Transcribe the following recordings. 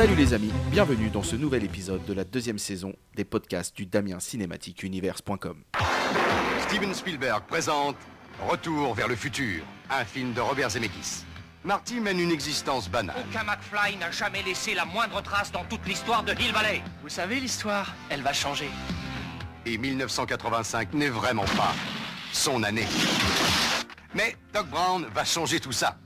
Salut les amis, bienvenue dans ce nouvel épisode de la deuxième saison des podcasts du Damien Cinématique Universe.com. Steven Spielberg présente Retour vers le futur, un film de Robert Zemeckis. Marty mène une existence banale. Aucun McFly n'a jamais laissé la moindre trace dans toute l'histoire de Hill Valley. Vous savez l'histoire, elle va changer. Et 1985 n'est vraiment pas son année. Mais Doc Brown va changer tout ça.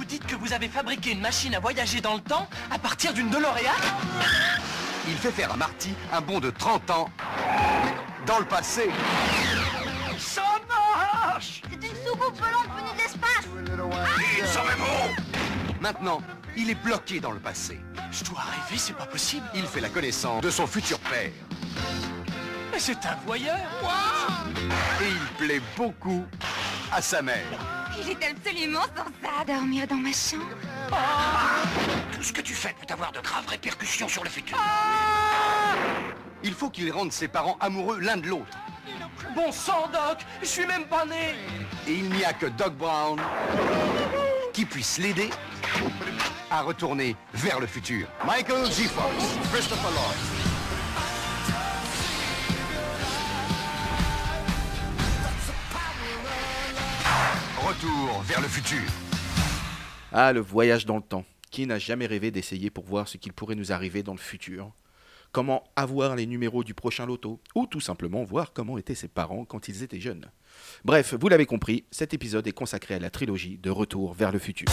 Vous dites que vous avez fabriqué une machine à voyager dans le temps à partir d'une DeLorean Il fait faire à Marty un bond de 30 ans dans le passé. Ça marche C'est une soucoupe volante venue de l'espace bon Maintenant, il est bloqué dans le passé. Je dois rêver, c'est pas possible. Il fait la connaissance de son futur père. Mais c'est un voyeur Et il plaît beaucoup à sa mère. Il est absolument sans ça Dormir dans ma chambre Tout ce que tu fais peut avoir de graves répercussions sur le futur. Il faut qu'il rende ses parents amoureux l'un de l'autre. Bon sang, Doc Je suis même pas né Et il n'y a que Doc Brown qui puisse l'aider à retourner vers le futur. Michael G. Fox, Christopher Lloyd. Retour vers le futur. Ah, le voyage dans le temps. Qui n'a jamais rêvé d'essayer pour voir ce qu'il pourrait nous arriver dans le futur? Comment avoir les numéros du prochain loto? Ou tout simplement voir comment étaient ses parents quand ils étaient jeunes? Bref, vous l'avez compris, cet épisode est consacré à la trilogie de Retour vers le futur.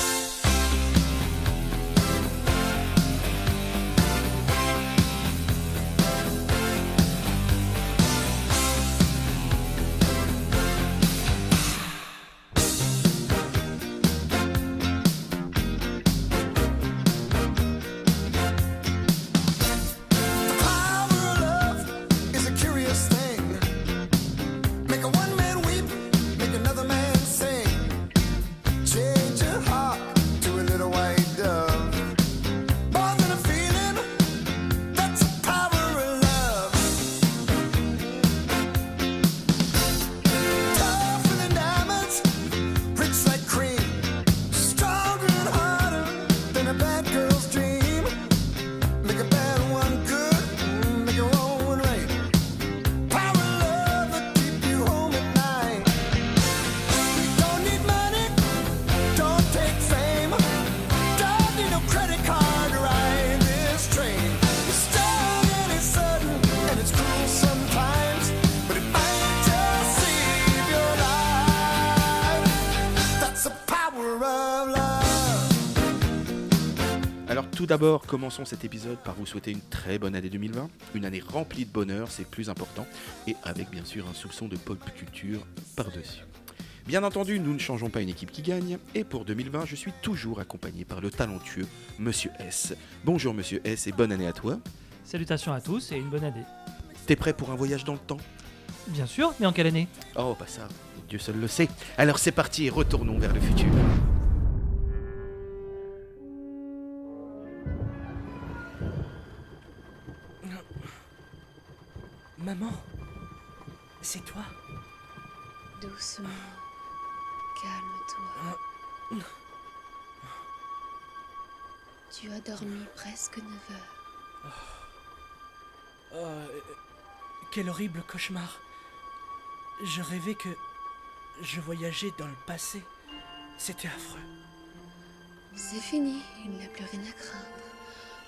D'abord, commençons cet épisode par vous souhaiter une très bonne année 2020, une année remplie de bonheur, c'est plus important, et avec bien sûr un soupçon de pop culture par-dessus. Bien entendu, nous ne changeons pas une équipe qui gagne, et pour 2020, je suis toujours accompagné par le talentueux Monsieur S. Bonjour Monsieur S et bonne année à toi. Salutations à tous et une bonne année. T'es prêt pour un voyage dans le temps? Bien sûr, mais en quelle année? Oh, bah ça, Dieu seul le sait. Alors c'est parti, retournons vers le futur. Dormi presque 9 heures. Oh, quel horrible cauchemar. Je rêvais que je voyageais dans le passé. C'était affreux. C'est fini, il n'y a plus rien à craindre.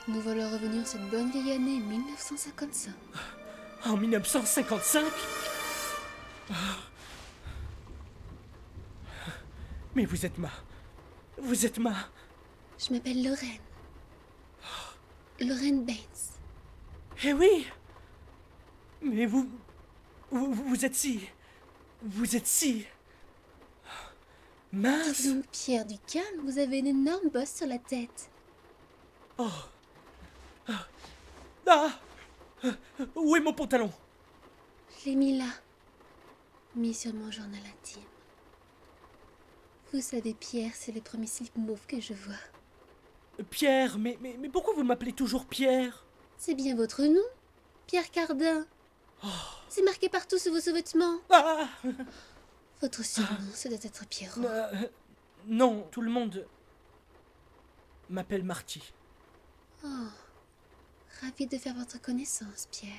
Nous voilà revenir cette bonne vieille année 1955. En 1955 Oh. Mais vous êtes ma... Vous êtes ma... Je m'appelle Lorraine. Lorraine Baines. Eh oui Mais vous... Vous, vous êtes si... Vous êtes si... Mince donc, Pierre du calme, vous avez une énorme bosse sur la tête. Ah Où est mon pantalon? Je l'ai mis là. Mis sur mon journal intime. Vous savez, Pierre, c'est le premier slip mauve que je vois. Pierre, mais, mais, mais pourquoi vous m'appelez toujours Pierre? C'est bien votre nom Pierre Cardin. C'est marqué partout sur vos sous-vêtements. Ah Votre surnom, ça doit être Pierrot. Euh, Non, tout le monde m'appelle Marty. Oh, ravi de faire votre connaissance, Pierre.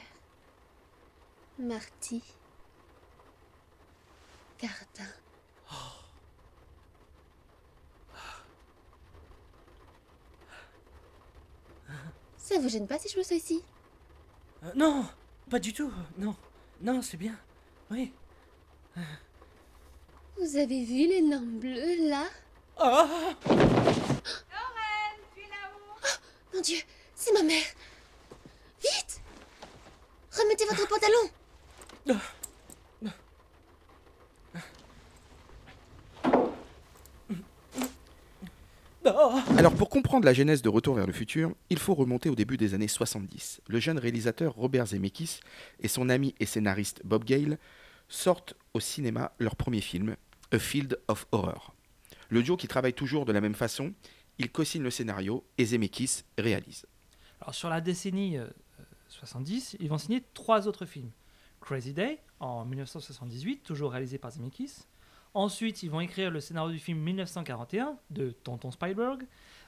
Marty. Gardin. Ça vous gêne pas si je me sois ici Euh, non, pas du tout. Non, non, c'est bien. Oui. Vous avez vu l'énorme bleu là? Ah Mon Dieu, c'est ma mère! Vite! Remettez votre pantalon! Ah Alors pour comprendre la genèse de Retour vers le futur, il faut remonter au début des années 70. Le jeune réalisateur Robert Zemeckis et son ami et scénariste Bob Gale sortent au cinéma leur premier film, A Field of Horror. Le duo qui travaille toujours de la même façon, il co-signe le scénario et Zemeckis réalise. Alors sur la décennie euh, euh, 70, ils vont signer trois autres films. Crazy Day en 1978, toujours réalisé par Zemeckis. Ensuite, ils vont écrire le scénario du film 1941 de Tonton Spielberg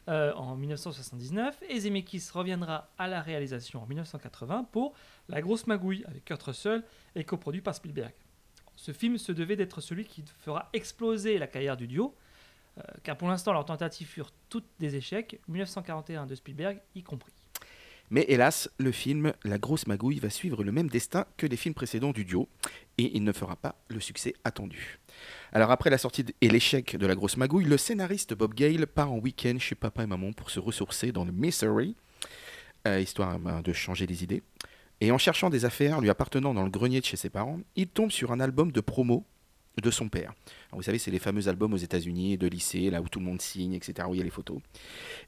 euh, en 1979 et Zemeckis reviendra à la réalisation en 1980 pour La Grosse Magouille avec Kurt Russell et coproduit par Spielberg. Ce film se devait d'être celui qui fera exploser la carrière du duo, euh, car pour l'instant leurs tentatives furent toutes des échecs, 1941 de Spielberg y compris. Mais hélas, le film La Grosse Magouille va suivre le même destin que les films précédents du duo, et il ne fera pas le succès attendu. Alors après la sortie et l'échec de La Grosse Magouille, le scénariste Bob Gale part en week-end chez papa et maman pour se ressourcer dans le Missouri, euh, histoire ben, de changer les idées. Et en cherchant des affaires lui appartenant dans le grenier de chez ses parents, il tombe sur un album de promo de son père. Alors, vous savez, c'est les fameux albums aux États-Unis, de lycée, là où tout le monde signe, etc., où il y a les photos.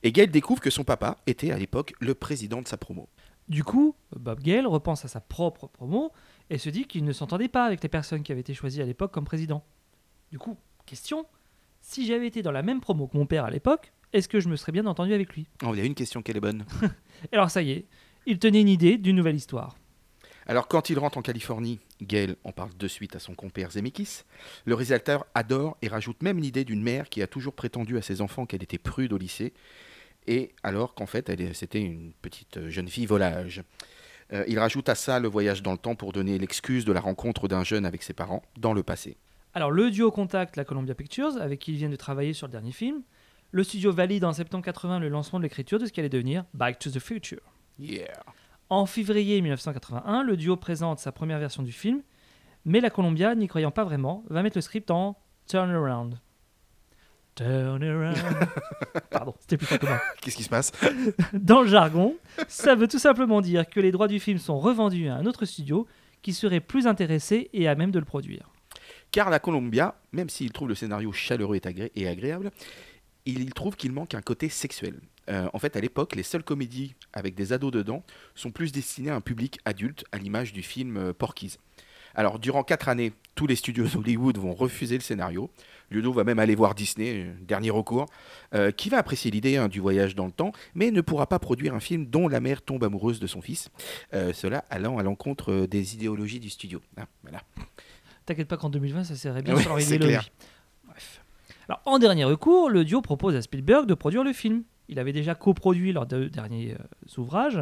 Et Gale découvre que son papa était à l'époque le président de sa promo. Du coup, Bob Gale repense à sa propre promo et se dit qu'il ne s'entendait pas avec les personnes qui avaient été choisies à l'époque comme président. Du coup, question, si j'avais été dans la même promo que mon père à l'époque, est-ce que je me serais bien entendu avec lui? Oh, il y a une question qui est bonne. Et alors ça y est, il tenait une idée d'une nouvelle histoire. Alors, quand il rentre en Californie, Gale en parle de suite à son compère Zemeckis. Le réalisateur adore et rajoute même l'idée d'une mère qui a toujours prétendu à ses enfants qu'elle était prude au lycée, et alors qu'en fait, c'était une petite euh, jeune fille volage. Euh, il rajoute à ça le voyage dans le temps pour donner l'excuse de la rencontre d'un jeune avec ses parents dans le passé. Alors le duo contacte la Columbia Pictures avec qui ils viennent de travailler sur le dernier film. Le studio valide en septembre 80 le lancement de l'écriture de ce qui allait devenir Back to the Future. Yeah. En février 1981, le duo présente sa première version du film, mais la Columbia, n'y croyant pas vraiment, va mettre le script en turnaround. Turnaround. Pardon, c'était plus fort que moi. Qu'est-ce qui se passe? Dans le jargon, ça veut tout simplement dire que les droits du film sont revendus à un autre studio qui serait plus intéressé et à même de le produire. Car la Columbia, même s'il trouve le scénario chaleureux et, agré- et agréable, il, il trouve qu'il manque un côté sexuel. Euh, en fait, à l'époque, les seules comédies avec des ados dedans sont plus destinées à un public adulte, à l'image du film euh, Porky's. Alors, durant quatre années, tous les studios Hollywood vont refuser le scénario. Ludo va même aller voir Disney, euh, dernier recours, euh, qui va apprécier l'idée hein, du voyage dans le temps, mais ne pourra pas produire un film dont la mère tombe amoureuse de son fils. Euh, cela allant à l'encontre des idéologies du studio. Ah, voilà. T'inquiète pas qu'en 2020, ça serait bien Ouais, sur leur idéologie. clair. Bref. Alors, en dernier recours, le duo propose à Spielberg de produire le film. Il avait déjà coproduit leurs deux derniers euh, ouvrages,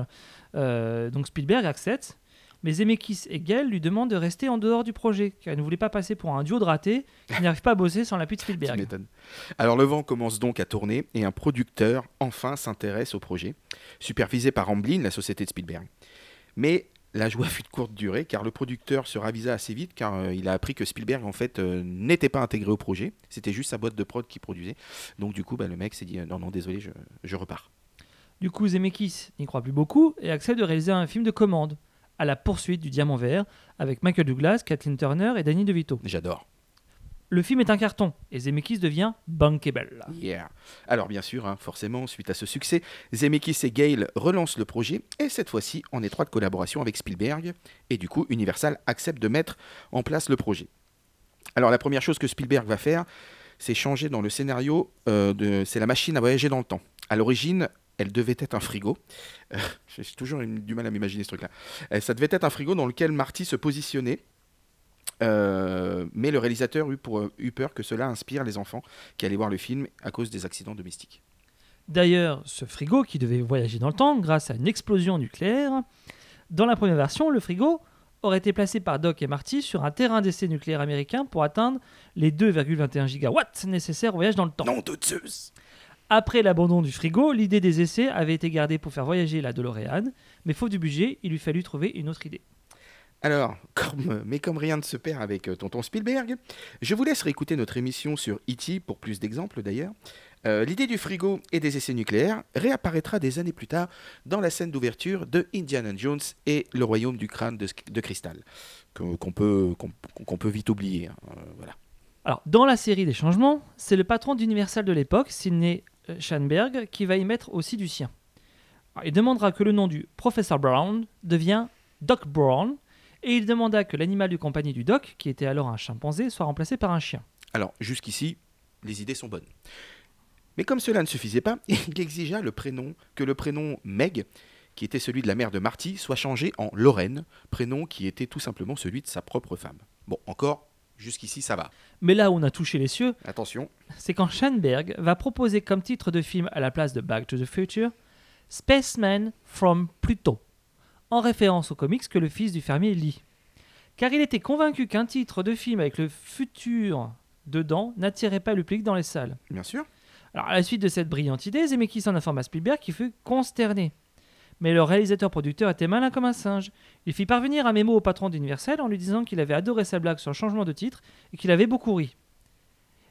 euh, donc Spielberg accepte. Mais Zemeckis et Gale lui demandent de rester en dehors du projet, car ils ne voulaient pas passer pour un duo de ratés qui n'arrive pas à bosser sans l'appui de Spielberg. Alors le vent commence donc à tourner et un producteur enfin s'intéresse au projet, supervisé par Amblin, la société de Spielberg. Mais la joie fut de courte durée car le producteur se ravisa assez vite car euh, il a appris que Spielberg en fait euh, n'était pas intégré au projet, c'était juste sa boîte de prod qui produisait. Donc du coup bah, le mec s'est dit euh, non non désolé je, je repars. Du coup, Zemeckis n'y croit plus beaucoup et accepte de réaliser un film de commande, à la poursuite du Diamant Vert, avec Michael Douglas, Kathleen Turner et Danny DeVito. J'adore. Le film est un carton et Zemeckis devient bankable. Yeah. Alors bien sûr, hein, forcément, suite à ce succès, Zemeckis et Gale relancent le projet, et cette fois-ci en étroite collaboration avec Spielberg, et du coup Universal accepte de mettre en place le projet. Alors la première chose que Spielberg va faire, c'est changer dans le scénario, euh, de, c'est la machine à voyager dans le temps. À l'origine, elle devait être un frigo. Euh, J'ai toujours du mal à m'imaginer ce truc-là. Euh, ça devait être un frigo dans lequel Marty se positionnait. Euh, mais le réalisateur eut, pour, eut peur que cela inspire les enfants qui allaient voir le film à cause des accidents domestiques. D'ailleurs, ce frigo, qui devait voyager dans le temps grâce à une explosion nucléaire, dans la première version, le frigo aurait été placé par Doc et Marty sur un terrain d'essai nucléaire américain pour atteindre les 2,21 gigawatts nécessaires au voyage dans le temps. Non de Zeus Après l'abandon du frigo, l'idée des essais avait été gardée pour faire voyager la DeLorean, mais faute du budget, il lui fallut trouver une autre idée. Alors, comme, mais comme rien ne se perd avec euh, Tonton Spielberg, je vous laisse réécouter notre émission sur E.T. pour plus d'exemples d'ailleurs. Euh, L'idée du frigo et des essais nucléaires réapparaîtra des années plus tard dans la scène d'ouverture de Indiana Jones et le royaume du crâne de, cristal, qu'on peut, vite oublier. hein, euh, voilà. Alors, dans la série des changements, c'est le patron d'Universal de l'époque, Sidney euh, Schanberg, qui va y mettre aussi du sien. Il demandera que le nom du professeur Brown devienne Doc Brown, et il demanda que l'animal de compagnie du Doc, qui était alors un chimpanzé, soit remplacé par un chien. Alors, jusqu'ici, les idées sont bonnes. Mais comme cela ne suffisait pas, il exigea le prénom, que le prénom Meg, qui était celui de la mère de Marty, soit changé en Lorraine, prénom qui était tout simplement celui de sa propre femme. Bon, encore, jusqu'ici ça va. Mais là où on a touché les cieux, Attention, c'est quand Schanberg va proposer comme titre de film à la place de Back to the Future Spaceman from Pluto, en référence aux comics que le fils du fermier lit. Car il était convaincu qu'un titre de film avec le futur dedans n'attirait pas le public dans les salles. bien sûr. Alors, à la suite de cette brillante idée, Zemeckis s'en informa Spielberg qui fut consterné. Mais le réalisateur-producteur était malin comme un singe. Il fit parvenir un mémo au patron d'Universal en lui disant qu'il avait adoré sa blague sur le changement de titre et qu'il avait beaucoup ri.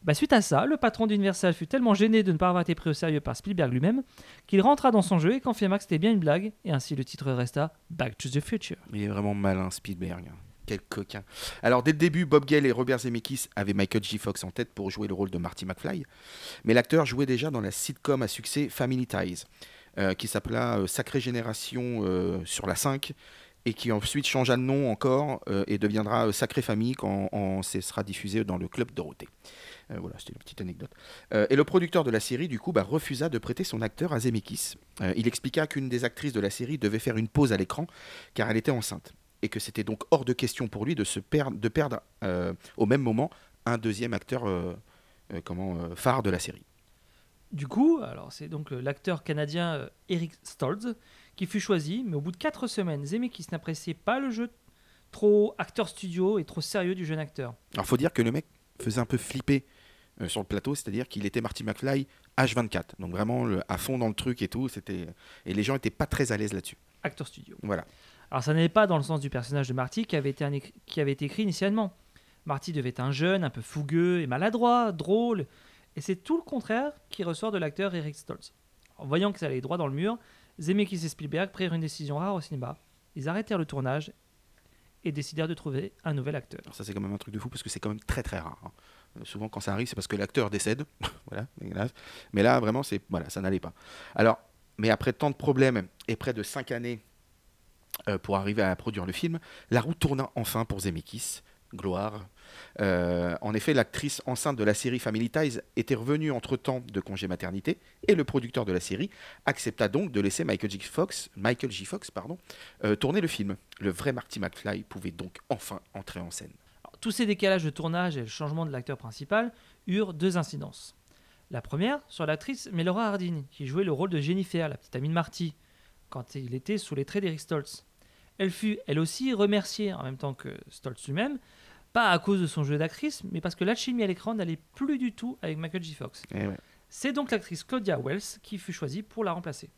Bah, suite à ça, le patron d'Universal fut tellement gêné de ne pas avoir été pris au sérieux par Spielberg lui-même qu'il rentra dans son jeu et confirma que c'était bien une blague, et ainsi le titre resta Back to the Future. Il est vraiment malin, Spielberg. Quel coquin. Alors, dès le début, Bob Gale et Robert Zemeckis avaient Michael J. Fox en tête pour jouer le rôle de Marty McFly. Mais l'acteur jouait déjà dans la sitcom à succès Family Ties, euh, qui s'appela euh, Sacrée Génération euh, sur la 5, et qui ensuite changea de nom encore euh, et deviendra Sacrée Famille quand on, sera diffusé dans le Club Dorothée. Euh, voilà, c'était une petite anecdote. Euh, et le producteur de la série, du coup, bah, refusa de prêter son acteur à Zemeckis. Euh, il expliqua qu'une des actrices de la série devait faire une pause à l'écran car elle était enceinte et que c'était donc hors de question pour lui de se perdre, de perdre au même moment un deuxième acteur comment, phare de la série. Du coup, alors c'est donc l'acteur canadien Eric Stoltz qui fut choisi, mais au bout de 4 semaines, Zemeckis n'appréciait pas le jeu trop acteur studio et trop sérieux du jeune acteur. Alors faut dire que le mec faisait un peu flipper euh, sur le plateau, c'est-à-dire qu'il était Marty McFly H24, donc vraiment le- à fond dans le truc et tout, c'était et les gens étaient pas très à l'aise là-dessus. Acteur studio. Voilà. Alors ça n'allait pas dans le sens du personnage de Marty qui avait été, un qui avait été écrit initialement. Marty devait être un jeune, un peu fougueux et maladroit, drôle, et c'est tout le contraire qui ressort de l'acteur Eric Stoltz. En voyant que ça allait droit dans le mur, Zemeckis et Spielberg prirent une décision rare au cinéma. Ils arrêtèrent le tournage et décidèrent de trouver un nouvel acteur. Alors ça c'est quand même un truc de fou parce que c'est quand même très très rare. hein. Souvent quand ça arrive c'est parce que l'acteur décède, voilà. Mais là vraiment c'est voilà ça n'allait pas. Alors mais après tant de problèmes et près de 5 années euh, pour arriver à produire le film, la roue tourna enfin pour Zemeckis. Gloire. Euh, en effet, l'actrice enceinte de la série Family Ties était revenue entre-temps de congé maternité et le producteur de la série accepta donc de laisser Michael J. Fox, euh, tourner le film. Le vrai Marty McFly pouvait donc enfin entrer en scène. Tous ces décalages de tournage et le changement de l'acteur principal eurent deux incidences. La première sur l'actrice Melora Hardin, qui jouait le rôle de Jennifer, la petite amie de Marty, quand il était sous les traits d'Eric Stoltz. Elle fut, elle aussi, remerciée, en même temps que Stoltz lui-même, pas à cause de son jeu d'actrice, mais parce que l'alchimie à l'écran n'allait plus du tout avec Michael J. Fox. Eh ouais. C'est donc l'actrice Claudia Wells qui fut choisie pour la remplacer.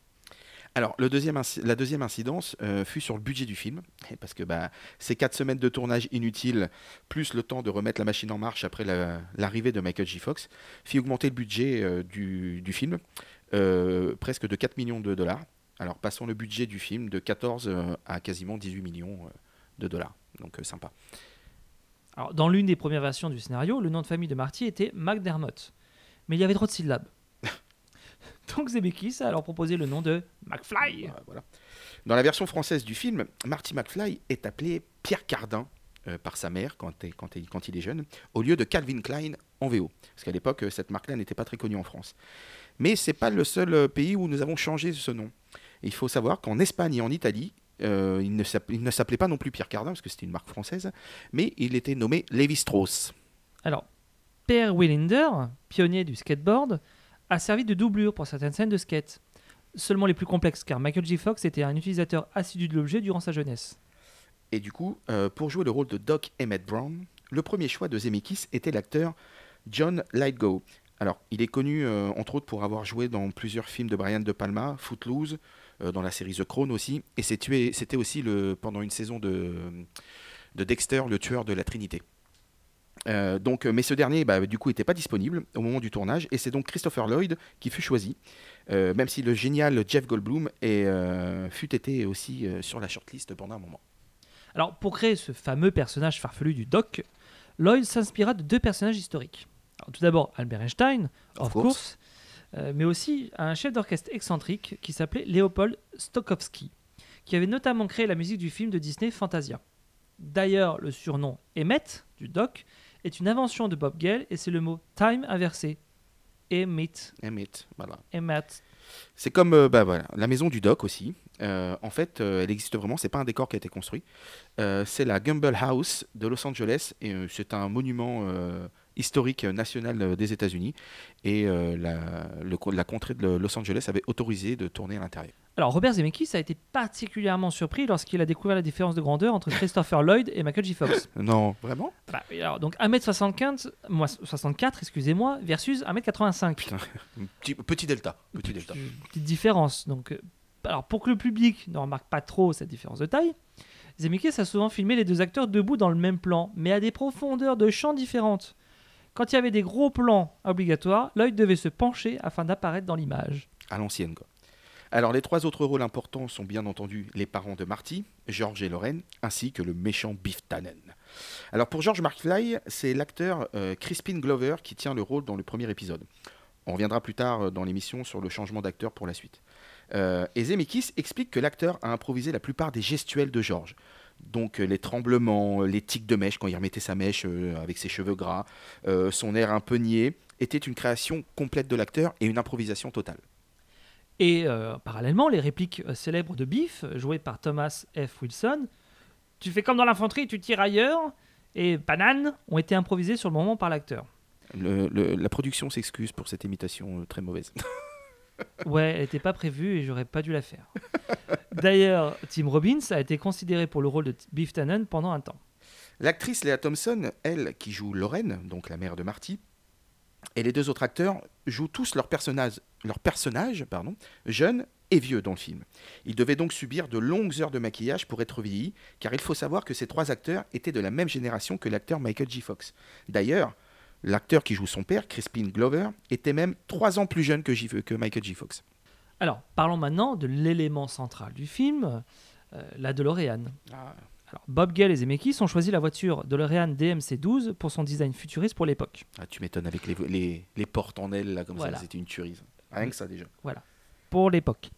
Alors, la deuxième incidence euh, fut sur le budget du film, parce que bah, ces quatre semaines de tournage inutiles, plus le temps de remettre la machine en marche après la- l'arrivée de Michael J. Fox, fit augmenter le budget euh, du, film, euh, presque de 4 millions de dollars. Alors, passons le budget du film de 14 euh, à quasiment 18 millions de dollars. Donc, sympa. Alors, dans l'une des premières versions du scénario, le nom de famille de Marty était McDermott. Mais il y avait trop de syllabes. Donc Zemeckis a alors proposé le nom de McFly. Voilà. Dans la version française du film, Marty McFly est appelé Pierre Cardin euh, par sa mère quand, il- quand il- quand il est jeune, au lieu de Calvin Klein en VO. Parce qu'à l'époque, cette marque-là n'était pas très connue en France. Mais c'est pas le seul euh, pays où nous avons changé ce nom. Il faut savoir qu'en Espagne et en Italie, euh, il ne s'app- il ne s'appelait pas non plus Pierre Cardin, parce que c'était une marque française, mais il était nommé Lévi Strauss. Alors, Per Willinder, pionnier du skateboard, a servi de doublure pour certaines scènes de skate. Seulement les plus complexes, car Michael J. Fox était un utilisateur assidu de l'objet durant sa jeunesse. Et du coup, euh, pour jouer le rôle de Doc Emmett Brown, le premier choix de Zemeckis était l'acteur John Lithgow. Alors, il est connu euh, entre autres pour avoir joué dans plusieurs films de Brian De Palma, Footloose, euh, dans la série The Crown aussi, et c'était aussi pendant une saison de Dexter, le tueur de la Trinité. Euh, donc, mais ce dernier, bah, du coup, n'était pas disponible au moment du tournage, et c'est donc Christopher Lloyd qui fut choisi, euh, même si le génial Jeff Goldblum est, euh, fut été aussi euh, sur la shortlist pendant un moment. Alors, pour créer ce fameux personnage farfelu du Doc, Lloyd s'inspira de deux personnages historiques. Alors, tout d'abord, Albert Einstein, Of of, course. course, euh, mais aussi un chef d'orchestre excentrique qui s'appelait Léopold Stokowski, qui avait notamment créé la musique du film de Disney Fantasia. D'ailleurs, le surnom Emmett du Doc est une invention de Bob Gale et c'est le mot time inversé. Emmett, Emmett, voilà. Emmett. C'est comme euh, bah, voilà, la maison du doc aussi. Euh, en fait, euh, elle existe vraiment. C'est pas un décor qui a été construit. C'est la Gumble House de Los Angeles et c'est un monument historique national euh, des États-Unis. Et euh, la, le la contrée de Los Angeles avait autorisé de tourner à l'intérieur. Alors, Robert Zemeckis a été particulièrement surpris lorsqu'il a découvert la différence de grandeur entre Christopher Lloyd et Michael J. Fox. Non, vraiment? Bah, alors, donc 1m75, moi 64, excusez-moi, versus 1m85. Putain, petit, petit delta. Petit delta. Petite différence. Donc, euh, alors pour que le public ne remarque pas trop cette différence de taille, Zemeckis a souvent filmé les deux acteurs debout dans le même plan, mais à des profondeurs de champ différentes. Quand il y avait des gros plans obligatoires, Lloyd devait se pencher afin d'apparaître dans l'image. à l'ancienne. quoi. Alors les trois autres rôles importants sont bien entendu les parents de Marty, George et Lorraine, ainsi que le méchant Biff Tannen. Alors pour George McFly, c'est l'acteur euh, Crispin Glover qui tient le rôle dans le premier épisode. On reviendra plus tard euh, dans l'émission sur le changement d'acteur pour la suite. Euh, et Zemeckis explique que l'acteur a improvisé la plupart des gestuels de George. Donc euh, les tremblements, euh, les tics de mèche quand il remettait sa mèche euh, avec ses cheveux gras, son air un peu niais, était une création complète de l'acteur et une improvisation totale. Et euh, parallèlement, les répliques célèbres de Biff, jouées par Thomas F. Wilson, Tu fais comme dans l'infanterie, tu tires ailleurs, et Banane, ont été improvisées sur le moment par l'acteur. La production s'excuse pour cette imitation très mauvaise. Ouais, elle n'était pas prévue et j'aurais pas dû la faire. D'ailleurs, Tim Robbins a été considéré pour le rôle de Biff Tannen pendant un temps. L'actrice Léa Thompson, elle, qui joue Lorraine, donc la mère de Marty, et les deux autres acteurs jouent tous leurs personnages, jeunes et vieux dans le film. Ils devaient donc subir de longues heures de maquillage pour être vieillis, car il faut savoir que ces trois acteurs étaient de la même génération que l'acteur Michael J. Fox. D'ailleurs, l'acteur qui joue son père, Crispin Glover, était même trois ans plus jeune que, que Michael J. Fox. Alors, parlons maintenant de l'élément central du film, euh, la DeLorean. Alors, Bob Gale et Zemeckis ont choisi la voiture DeLorean DMC-12 pour son design futuriste pour l'époque. Ah, tu m'étonnes avec les, les, les portes en aile, là, comme Voilà. ça, c'était une tuerie. Rien que ça déjà. Pour l'époque.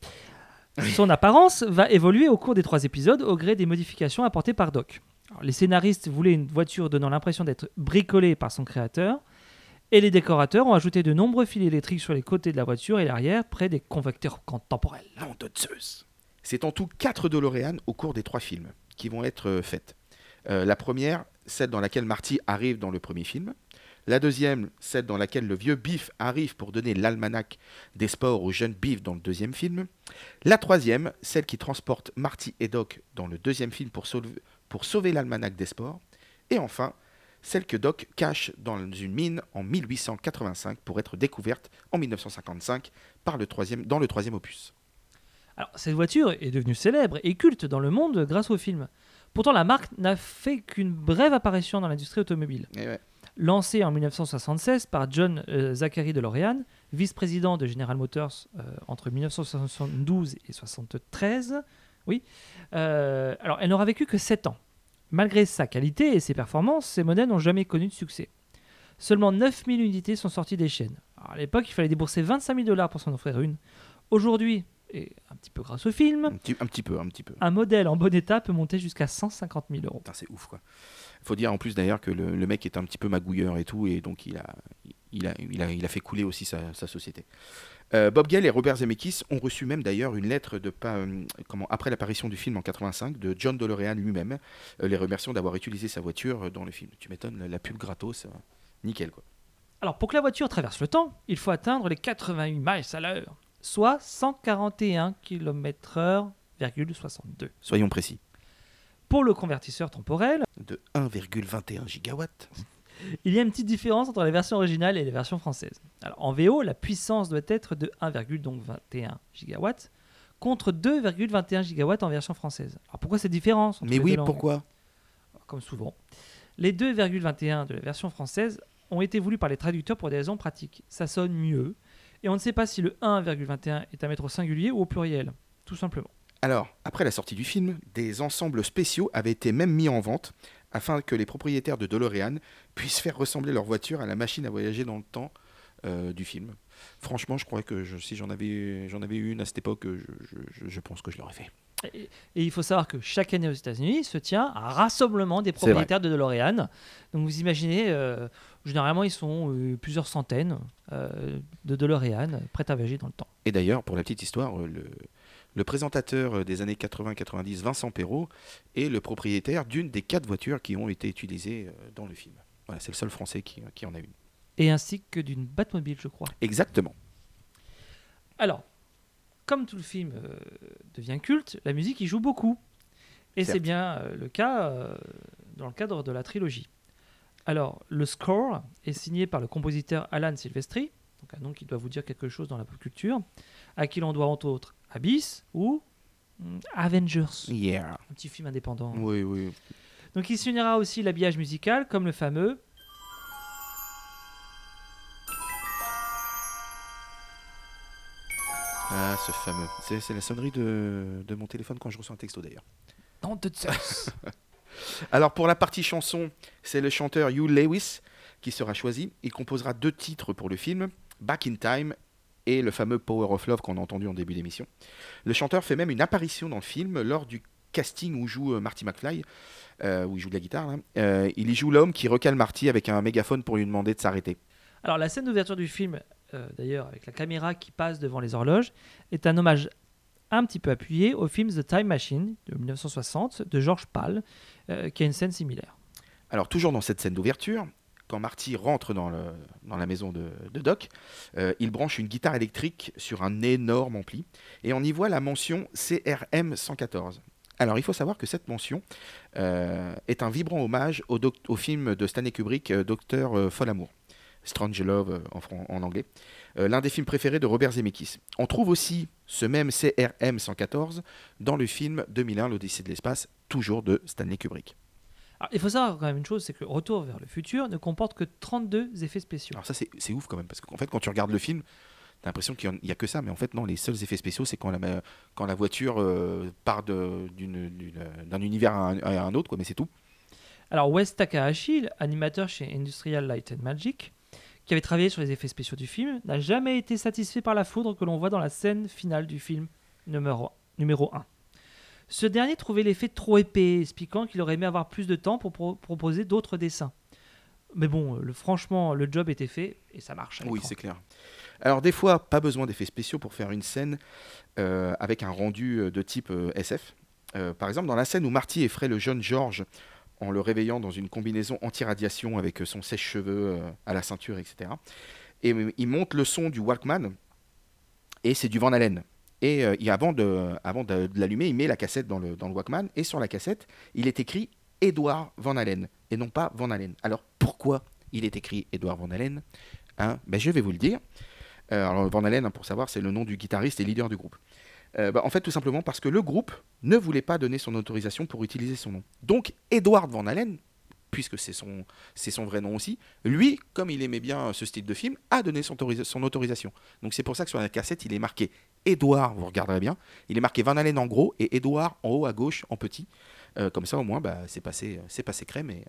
Son apparence va évoluer au cours des trois épisodes au gré des modifications apportées par Doc. Les scénaristes voulaient une voiture donnant l'impression d'être bricolée par son créateur, et les décorateurs ont ajouté de nombreux fils électriques sur les côtés de la voiture et l'arrière, près des convecteurs temporels. Nom de Zeus. C'est en tout quatre DeLorean au cours des trois films qui vont être euh, faites. Euh, la première, celle dans laquelle Marty arrive dans le premier film. La deuxième, celle dans laquelle le vieux Biff arrive pour donner l'almanach des sports au jeune Biff dans le deuxième film. La troisième, celle qui transporte Marty et Doc dans le deuxième film pour sauver, pour sauver l'almanach des sports. Et enfin, celle que Doc cache dans une mine en 1885 pour être découverte en 1955 par le troisième, dans le troisième opus. Alors, cette voiture est devenue célèbre et culte dans le monde grâce au film. Pourtant, la marque n'a fait qu'une brève apparition dans l'industrie automobile. Eh ouais. Lancée en 1976 par John euh, Zachary DeLorean, vice-président de General Motors euh, entre 1972 et 1973, oui, euh, alors elle n'aura vécu que 7 ans. Malgré sa qualité et ses performances, ces modèles n'ont jamais connu de succès. Seulement 9000 unités sont sorties des chaînes. Alors, à l'époque, il fallait débourser 25 000 dollars pour s'en offrir une. Aujourd'hui, et un petit peu grâce au film, Un petit, un petit peu, un petit peu. un modèle en bon état peut monter jusqu'à 150 000 euros. Putain, c'est ouf quoi. Faut dire en plus d'ailleurs que le, le mec est un petit peu magouilleur et tout, et donc il a, il a, il a, il a fait couler aussi sa, sa société. Euh, Bob Gale et Robert Zemeckis ont reçu même d'ailleurs une lettre de pas, euh, comment, après l'apparition du film en 85 de John DeLorean lui-même, euh, les remerciant d'avoir utilisé sa voiture dans le film. Tu m'étonnes, la, la pub gratos, nickel quoi. Alors, pour que la voiture traverse le temps, il faut atteindre les 88 miles à l'heure, soit 141 km/h,62. Soyons précis. Pour le convertisseur temporel, De 1,21 gigawatts. Il y a une petite différence entre la version originale et la version française. Alors, en VO, la puissance doit être de 1,21 gigawatts contre 2,21 gigawatts en version française. Alors, pourquoi cette différence entre Mais les oui, deux pourquoi? Comme souvent. Les 2,21 de la version française ont été voulus par les traducteurs pour des raisons pratiques. Ça sonne mieux, et on ne sait pas si le 1,21 est à mettre au singulier ou au pluriel, tout simplement. Alors, après la sortie du film, des ensembles spéciaux avaient été même mis en vente afin que les propriétaires de DeLorean puissent faire ressembler leur voiture à la machine à voyager dans le temps euh, du film. Franchement, je crois que je- si j'en avais, j'en avais eu une à cette époque, je, je- je- je pense que je l'aurais fait. Et, et il faut savoir que chaque année aux États-Unis se tient un rassemblement des propriétaires de DeLorean. Donc vous imaginez, euh, généralement ils sont euh, plusieurs centaines euh, de DeLorean prêts à voyager dans le temps. Et d'ailleurs, pour la petite histoire, euh, le, le présentateur euh, des années 80-90, Vincent Perrault, est le propriétaire d'une des quatre voitures qui ont été utilisées euh, dans le film. Voilà, c'est le seul Français qui, qui en a une. Et ainsi que d'une Batmobile, je crois. Exactement. Alors, comme tout le film euh, devient culte, la musique y joue beaucoup. Et c'est bien euh, le cas euh, dans le cadre de la trilogie. Alors, le score est signé par le compositeur Alan Silvestri, donc un nom qui doit vous dire quelque chose dans la pop culture, à qui l'on doit entre autres Abyss ou mm, Avengers, Yeah. un petit film indépendant. Oui, oui. Donc il signera aussi l'habillage musical comme le fameux Ah, ce fameux. C'est la sonnerie de, de mon téléphone quand je reçois un texto d'ailleurs. Dans de. Alors pour la partie chanson, c'est le chanteur Hugh Lewis qui sera choisi. Il composera deux titres pour le film, Back in Time et le fameux Power of Love qu'on a entendu en début d'émission. Le chanteur fait même une apparition dans le film lors du casting où joue euh, Marty McFly, euh, où il joue de la guitare. là. Euh, il y joue l'homme qui recale Marty avec un mégaphone pour lui demander de s'arrêter. Alors la scène d'ouverture du film, euh, d'ailleurs avec la caméra qui passe devant les horloges, est un hommage un petit peu appuyé au film The Time Machine de 1960 de George Pal, qui a une scène similaire. Alors, toujours dans cette scène d'ouverture, quand Marty rentre dans, la maison de, Doc, euh, il branche une guitare électrique sur un énorme ampli et on y voit la mention CRM 114. Alors, il faut savoir que cette mention euh, est un vibrant hommage au, film de Stanley Kubrick, euh, Docteur euh. Strange Love en, anglais, l'un des films préférés de Robert Zemeckis. On trouve aussi ce même CRM 114 dans le film 2001, l'Odyssée de l'espace, toujours de Stanley Kubrick. Alors, il faut savoir quand même une chose, c'est que Retour vers le futur ne comporte que 32 effets spéciaux. Alors ça c'est ouf quand même parce qu'en fait quand tu regardes le film t'as l'impression qu'il n'y a que ça mais en fait non les seuls effets spéciaux c'est quand la, quand la voiture euh, part d'un univers à un, à un autre quoi mais c'est tout. Alors Wes Takahashi, animateur chez Industrial Light and Magic, qui avait travaillé sur les effets spéciaux du film, n'a jamais été satisfait par la foudre que l'on voit dans la scène finale du film numéro, numéro 1. Ce dernier trouvait l'effet trop épais, expliquant qu'il aurait aimé avoir plus de temps pour pro- proposer d'autres dessins. Mais bon, le, franchement, le job était fait et ça marche. à Oui c'est clair. Alors des fois pas besoin d'effets spéciaux pour faire une scène euh, avec un rendu euh, de type euh, SF. Euh, par exemple dans la scène où Marty effraie le jeune George en le réveillant dans une combinaison anti-radiation avec son sèche-cheveux à la ceinture etc. Et il monte le son du Walkman et c'est du Van Halen. Et euh, avant de, l'allumer, il met la cassette dans le, Walkman et sur la cassette, il est écrit Edouard Van Halen et non pas Van Halen. Alors pourquoi il est écrit Edouard Van Halen Hein? Ben, Je vais vous le dire. Euh, alors Van Halen, hein, pour savoir, c'est le nom du guitariste et leader du groupe. Euh, bah, en fait, tout simplement parce que le groupe ne voulait pas donner son autorisation pour utiliser son nom. Donc, Edward Van Halen, puisque c'est son, vrai nom aussi, lui, comme il aimait bien ce style de film, a donné son, autorisa- son autorisation. Donc, c'est pour ça que sur la cassette, il est marqué Edouard, vous regarderez bien, il est marqué Van Halen en gros et Edouard en haut à gauche en petit. Euh, comme ça, au moins, bah, c'est passé, c'est passé crème et,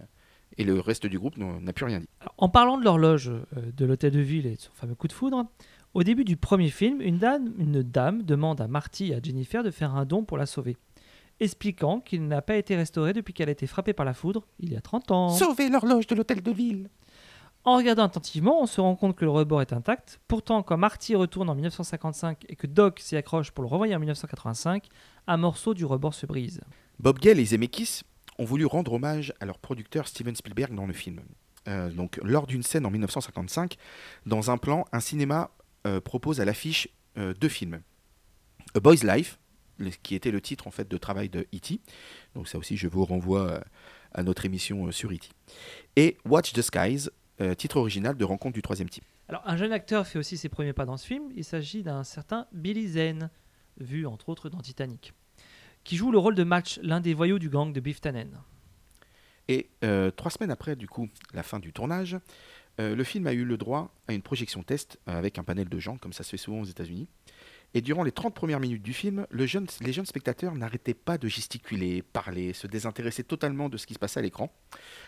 le reste du groupe n'a plus rien dit. En parlant de l'horloge euh, de l'hôtel de ville et de son fameux coup de foudre, au début du premier film, une dame demande à Marty et à Jennifer de faire un don pour la sauver, expliquant qu'il n'a pas été restauré depuis qu'elle a été frappée par la foudre il y a 30 ans. Sauvez l'horloge de l'hôtel de ville En regardant attentivement, on se rend compte que le rebord est intact. Pourtant, quand Marty retourne en 1955 et que Doc s'y accroche pour le renvoyer en 1985, un morceau du rebord se brise. Bob Gale et Zemeckis ont voulu rendre hommage à leur producteur Steven Spielberg dans le film. euh, donc lors d'une scène en 1955, dans un plan, un cinéma euh, propose à l'affiche euh, deux films. A Boy's Life, qui était le titre en fait de travail de E.T. Donc ça aussi, je vous renvoie euh, à notre émission euh, sur E.T. Et Watch the Skies, euh, titre original de Rencontre du troisième type. Alors, un jeune acteur fait aussi ses premiers pas dans ce film. Il s'agit d'un certain Billy Zane, vu entre autres dans Titanic, qui joue le rôle de Match, l'un des voyous du gang de Biff Tannen. Et euh, trois semaines après, du coup, la fin du tournage, euh, le film a eu le droit à une projection test avec un panel de gens, comme ça se fait souvent aux États-Unis. Et durant les 30 premières minutes du film, le jeune- les jeunes spectateurs n'arrêtaient pas de gesticuler, parler, se désintéresser totalement de ce qui se passait à l'écran.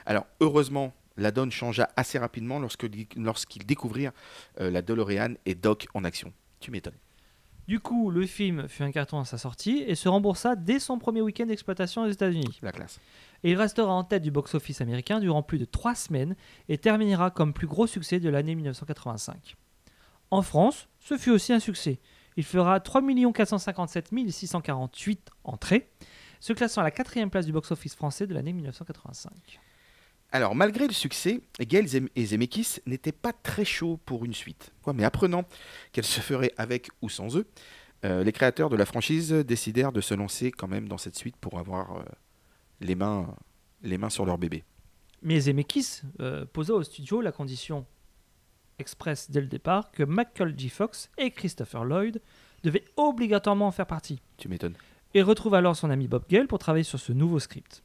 Alors, heureusement, la donne changea assez rapidement lorsqu'ils découvrirent euh, la DeLorean et Doc en action. Tu m'étonnes. Du coup, le film fut un carton à sa sortie et se remboursa dès son premier week-end d'exploitation aux États-Unis. La classe. Et il restera en tête du box-office américain durant plus de trois semaines et terminera comme plus gros succès de l'année 1985. En France, ce fut aussi un succès. Il fera 3 457 648 entrées, se classant à la quatrième place du box-office français de l'année 1985. Alors, malgré le succès, Gail Zem- et Zemeckis n'étaient pas très chauds pour une suite. Mais apprenant qu'elle se ferait avec ou sans eux, euh, les créateurs de la franchise décidèrent de se lancer quand même dans cette suite pour avoir euh, les, mains, les mains sur leur bébé. Mais Zemeckis euh, posa au studio la condition expresse dès le départ que Michael J. Fox et Christopher Lloyd devaient obligatoirement en faire partie. Tu m'étonnes. Il retrouve alors son ami Bob Gale pour travailler sur ce nouveau script.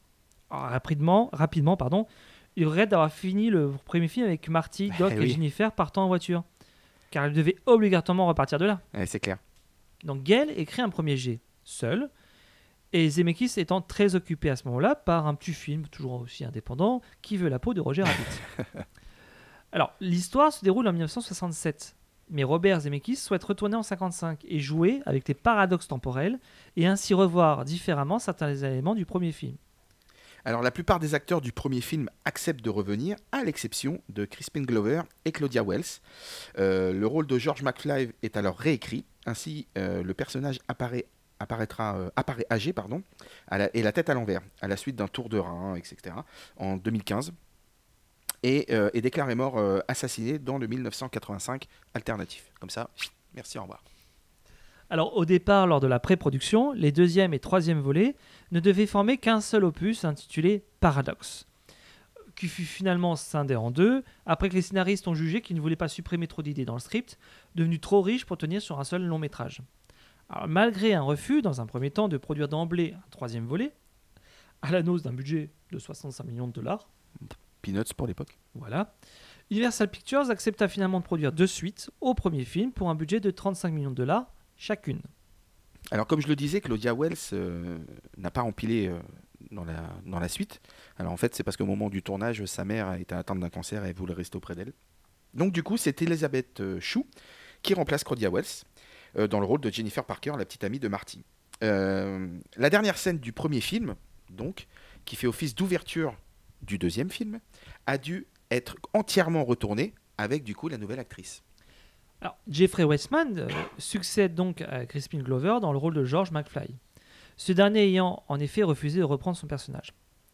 Alors, rapidement, rapidement pardon, il regrette d'avoir fini le premier film avec Marty, Doc Eh et. Jennifer partant en voiture, car il devait obligatoirement repartir de là. C'est clair. Donc Gale écrit un premier jet seul, et Zemeckis étant très occupé à ce moment-là par un petit film, toujours aussi indépendant, qui veut la peau de Roger Rabbit. Alors, l'histoire se déroule en 1967, mais Robert Zemeckis souhaite retourner en 55 et jouer avec les paradoxes temporels, et ainsi revoir différemment certains éléments du premier film. Alors, la plupart des acteurs du premier film acceptent de revenir, à l'exception de Crispin Glover et Claudia Wells. Euh, le rôle de George McFly est alors réécrit. Ainsi, euh, le personnage apparaît, apparaîtra, euh, apparaît âgé pardon, et la tête à l'envers, à la suite d'un tour de rein, etc., en 2015. Et euh, est déclaré mort euh, assassiné dans le 1985 alternatif. Comme ça, merci, au revoir. Alors au départ, lors de la pré-production, les deuxième et troisième volets ne devaient former qu'un seul opus intitulé Paradox, qui fut finalement scindé en deux, après que les scénaristes ont jugé qu'ils ne voulaient pas supprimer trop d'idées dans le script, devenu trop riche pour tenir sur un seul long métrage. Alors, malgré un refus, dans un premier temps, de produire d'emblée un troisième volet, à l'annonce d'un budget de 65 millions de dollars, Peanuts pour l'époque. voilà. Universal Pictures accepta finalement de produire deux suites au premier film pour un budget de 35 millions de dollars chacune. Alors, comme je le disais, Claudia Wells euh, n'a pas empilé euh, dans, la, dans la suite. Alors, en fait, c'est parce qu'au moment du tournage, sa mère a été atteinte d'un cancer et elle voulait rester auprès d'elle. Donc, du coup, c'est Elizabeth euh, Shue qui remplace Claudia Wells euh, dans le rôle de Jennifer Parker, la petite amie de Marty. Euh, la dernière scène du premier film, donc, qui fait office d'ouverture du deuxième film, a dû être entièrement retournée avec, du coup, la nouvelle actrice. Alors, Jeffrey Westman euh, succède donc à Crispin Glover dans le rôle de George McFly. Ce dernier ayant en effet refusé de reprendre son personnage.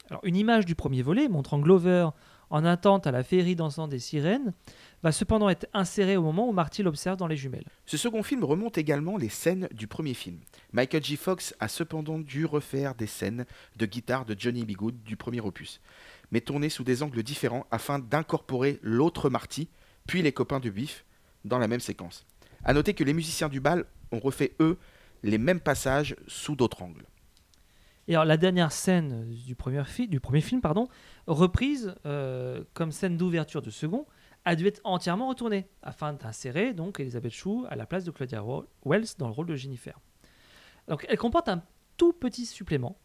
Alors, une image du premier volet montrant Glover en attente à la féerie dansant des sirènes va cependant être insérée au moment où Marty l'observe dans les jumelles. Ce second film remonte également les scènes du premier film. Michael J. Fox a cependant dû refaire des scènes de guitare de Johnny B. Good du premier opus, mais tournées sous des angles différents afin d'incorporer l'autre Marty, puis les copains du Biff, dans la même séquence. A noter que les musiciens du bal ont refait, eux, les mêmes passages sous d'autres angles. Et alors, la dernière scène du premier, film, pardon, reprise euh, comme scène d'ouverture du second, a dû être entièrement retournée afin d'insérer donc Elizabeth Shue à la place de Claudia Wells dans le rôle de Jennifer. Donc, elle comporte un tout petit supplément.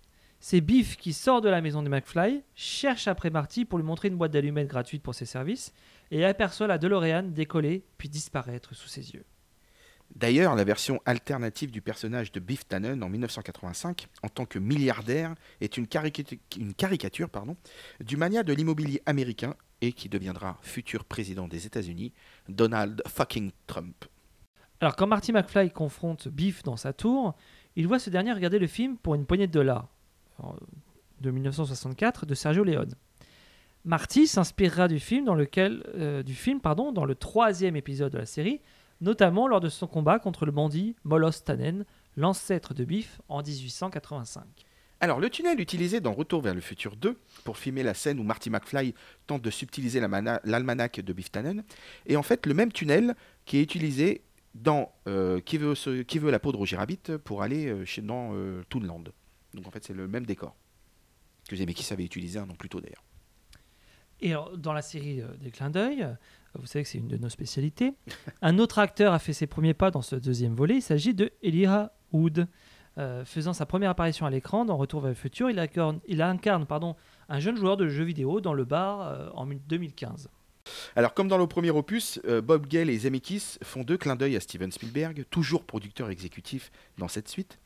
C'est Biff qui sort de la maison de McFly, cherche après Marty pour lui montrer une boîte d'allumettes gratuite pour ses services et aperçoit la DeLorean décoller puis disparaître sous ses yeux. D'ailleurs, la version alternative du personnage de Biff Tannen en 1985, en tant que milliardaire, est une caricature, une caricature pardon, du mania de l'immobilier américain et qui deviendra futur président des États-Unis, Donald fucking Trump. Alors, quand Marty McFly confronte Biff dans sa tour, il voit ce dernier regarder le film pour une poignée de dollars de 1964 de Sergio Leone. Marty s'inspirera du film dans lequel euh, du film pardon dans le troisième épisode de la série, notamment lors de son combat contre le bandit Molos Tannen, l'ancêtre de Biff en 1885. Alors, le tunnel utilisé dans Retour vers le futur 2 pour filmer la scène où Marty McFly tente de subtiliser la mana- l'almanach de Biff Tannen est en fait le même tunnel qui est utilisé dans euh, qui, veut se- qui veut la peau de Roger Rabbit pour aller euh, chez, dans euh, Toonland. Donc en fait, c'est le même décor que Zemeckis avait utilisé un an plus tôt d'ailleurs. Et alors, dans la série euh, des clins d'œil, euh, vous savez que c'est une de nos spécialités, un autre acteur a fait ses premiers pas dans ce deuxième volet. Il s'agit de Elijah Wood. Euh, faisant sa première apparition à l'écran dans Retour vers le futur, il incarne, il incarne pardon, un jeune joueur de jeux vidéo dans le bar euh, en 2015. Alors, comme dans le premier opus, euh, Bob Gale et Zemeckis font deux clins d'œil à Steven Spielberg, toujours producteur exécutif dans cette suite.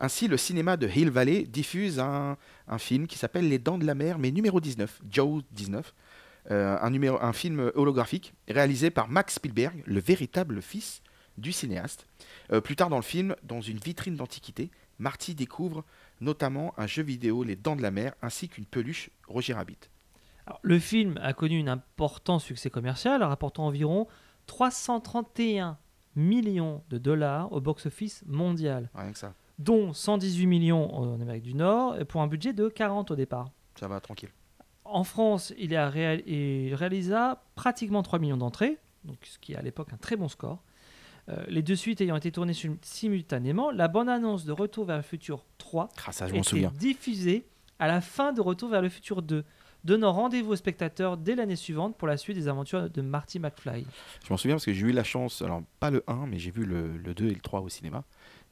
Ainsi, le cinéma de Hill Valley diffuse un, un film qui s'appelle Les Dents de la Mer, mais numéro 19, Joe 19, euh, un, numéro, un film holographique réalisé par Max Spielberg, le véritable fils du cinéaste. Euh, plus tard dans le film, dans une vitrine d'antiquité, Marty découvre notamment un jeu vidéo Les Dents de la Mer ainsi qu'une peluche Roger Rabbit. Alors, le film a connu un important succès commercial, rapportant environ 331 millions de dollars au box-office mondial, Rien que ça, dont 118 millions en Amérique du Nord, pour un budget de 40 au départ. ça va tranquille. En France, il, a réal- il réalisa pratiquement 3 millions d'entrées, donc ce qui est à l'époque un très bon score. Euh, les deux suites ayant été tournées sim- simultanément, la bande-annonce de Retour vers le futur 3 Ah, ça, je m'en était souviens. diffusée à la fin de Retour vers le futur 2, donnant rendez-vous aux spectateurs dès l'année suivante pour la suite des aventures de Marty McFly. Je m'en souviens parce que j'ai eu la chance, alors pas le 1, mais j'ai vu le, le 2 et le 3 au cinéma.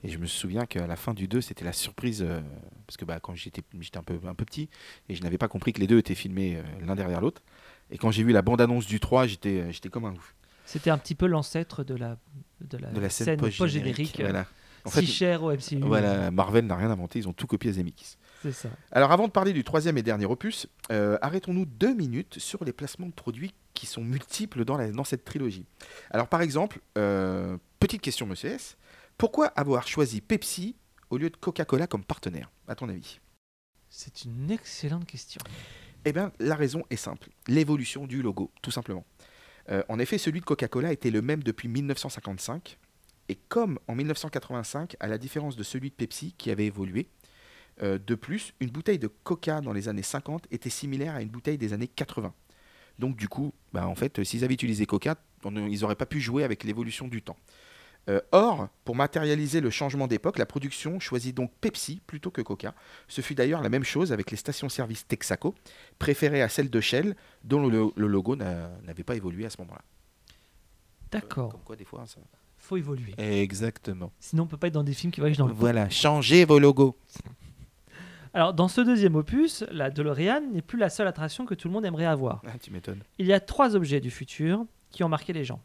Et je me souviens qu'à la fin du 2, c'était la surprise, euh, parce que bah, quand j'étais un peu, un peu petit, et je n'avais pas compris que les deux étaient filmés euh, l'un derrière l'autre. Et quand j'ai vu la bande-annonce du 3, j'étais euh, j'étais comme un ouf. C'était un petit peu l'ancêtre de la, de la, De la scène, scène post-générique. Voilà. En si fait, chère au MCU. voilà, Marvel n'a rien inventé, ils ont tout copié à Zemeckis. C'est ça. Alors avant de parler du troisième et dernier opus, euh, arrêtons-nous deux minutes sur les placements de produits qui sont multiples dans, la- dans cette trilogie. Alors par exemple, euh, petite question Monsieur S, pourquoi avoir choisi Pepsi au lieu de Coca-Cola comme partenaire, à ton avis? C'est une excellente question. Eh bien la raison est simple, l'évolution du logo, tout simplement. Euh, en effet, celui de Coca-Cola était le même depuis 1955, et comme en 1985, à la différence de celui de Pepsi qui avait évolué, euh, de plus, une bouteille de Coca dans les années 50 était similaire à une bouteille des années 80. Donc du coup, bah, en fait, s'ils avaient utilisé Coca, on- ils n'auraient pas pu jouer avec l'évolution du temps. Euh, or, pour matérialiser le changement d'époque, la production choisit donc Pepsi plutôt que Coca. Ce fut d'ailleurs la même chose avec les stations-service Texaco, préférées à celles de Shell, dont le, le logo n'a- n'avait pas évolué à ce moment-là. D'accord. Comme quoi, des fois, ça... Faut évoluer. Exactement. Sinon, on peut pas être dans des films qui voyagent dans le Voilà, changez vos logos. Alors, dans ce deuxième opus, la DeLorean n'est plus la seule attraction que tout le monde aimerait avoir. Ah, tu m'étonnes. Il y a trois objets du futur qui ont marqué les gens.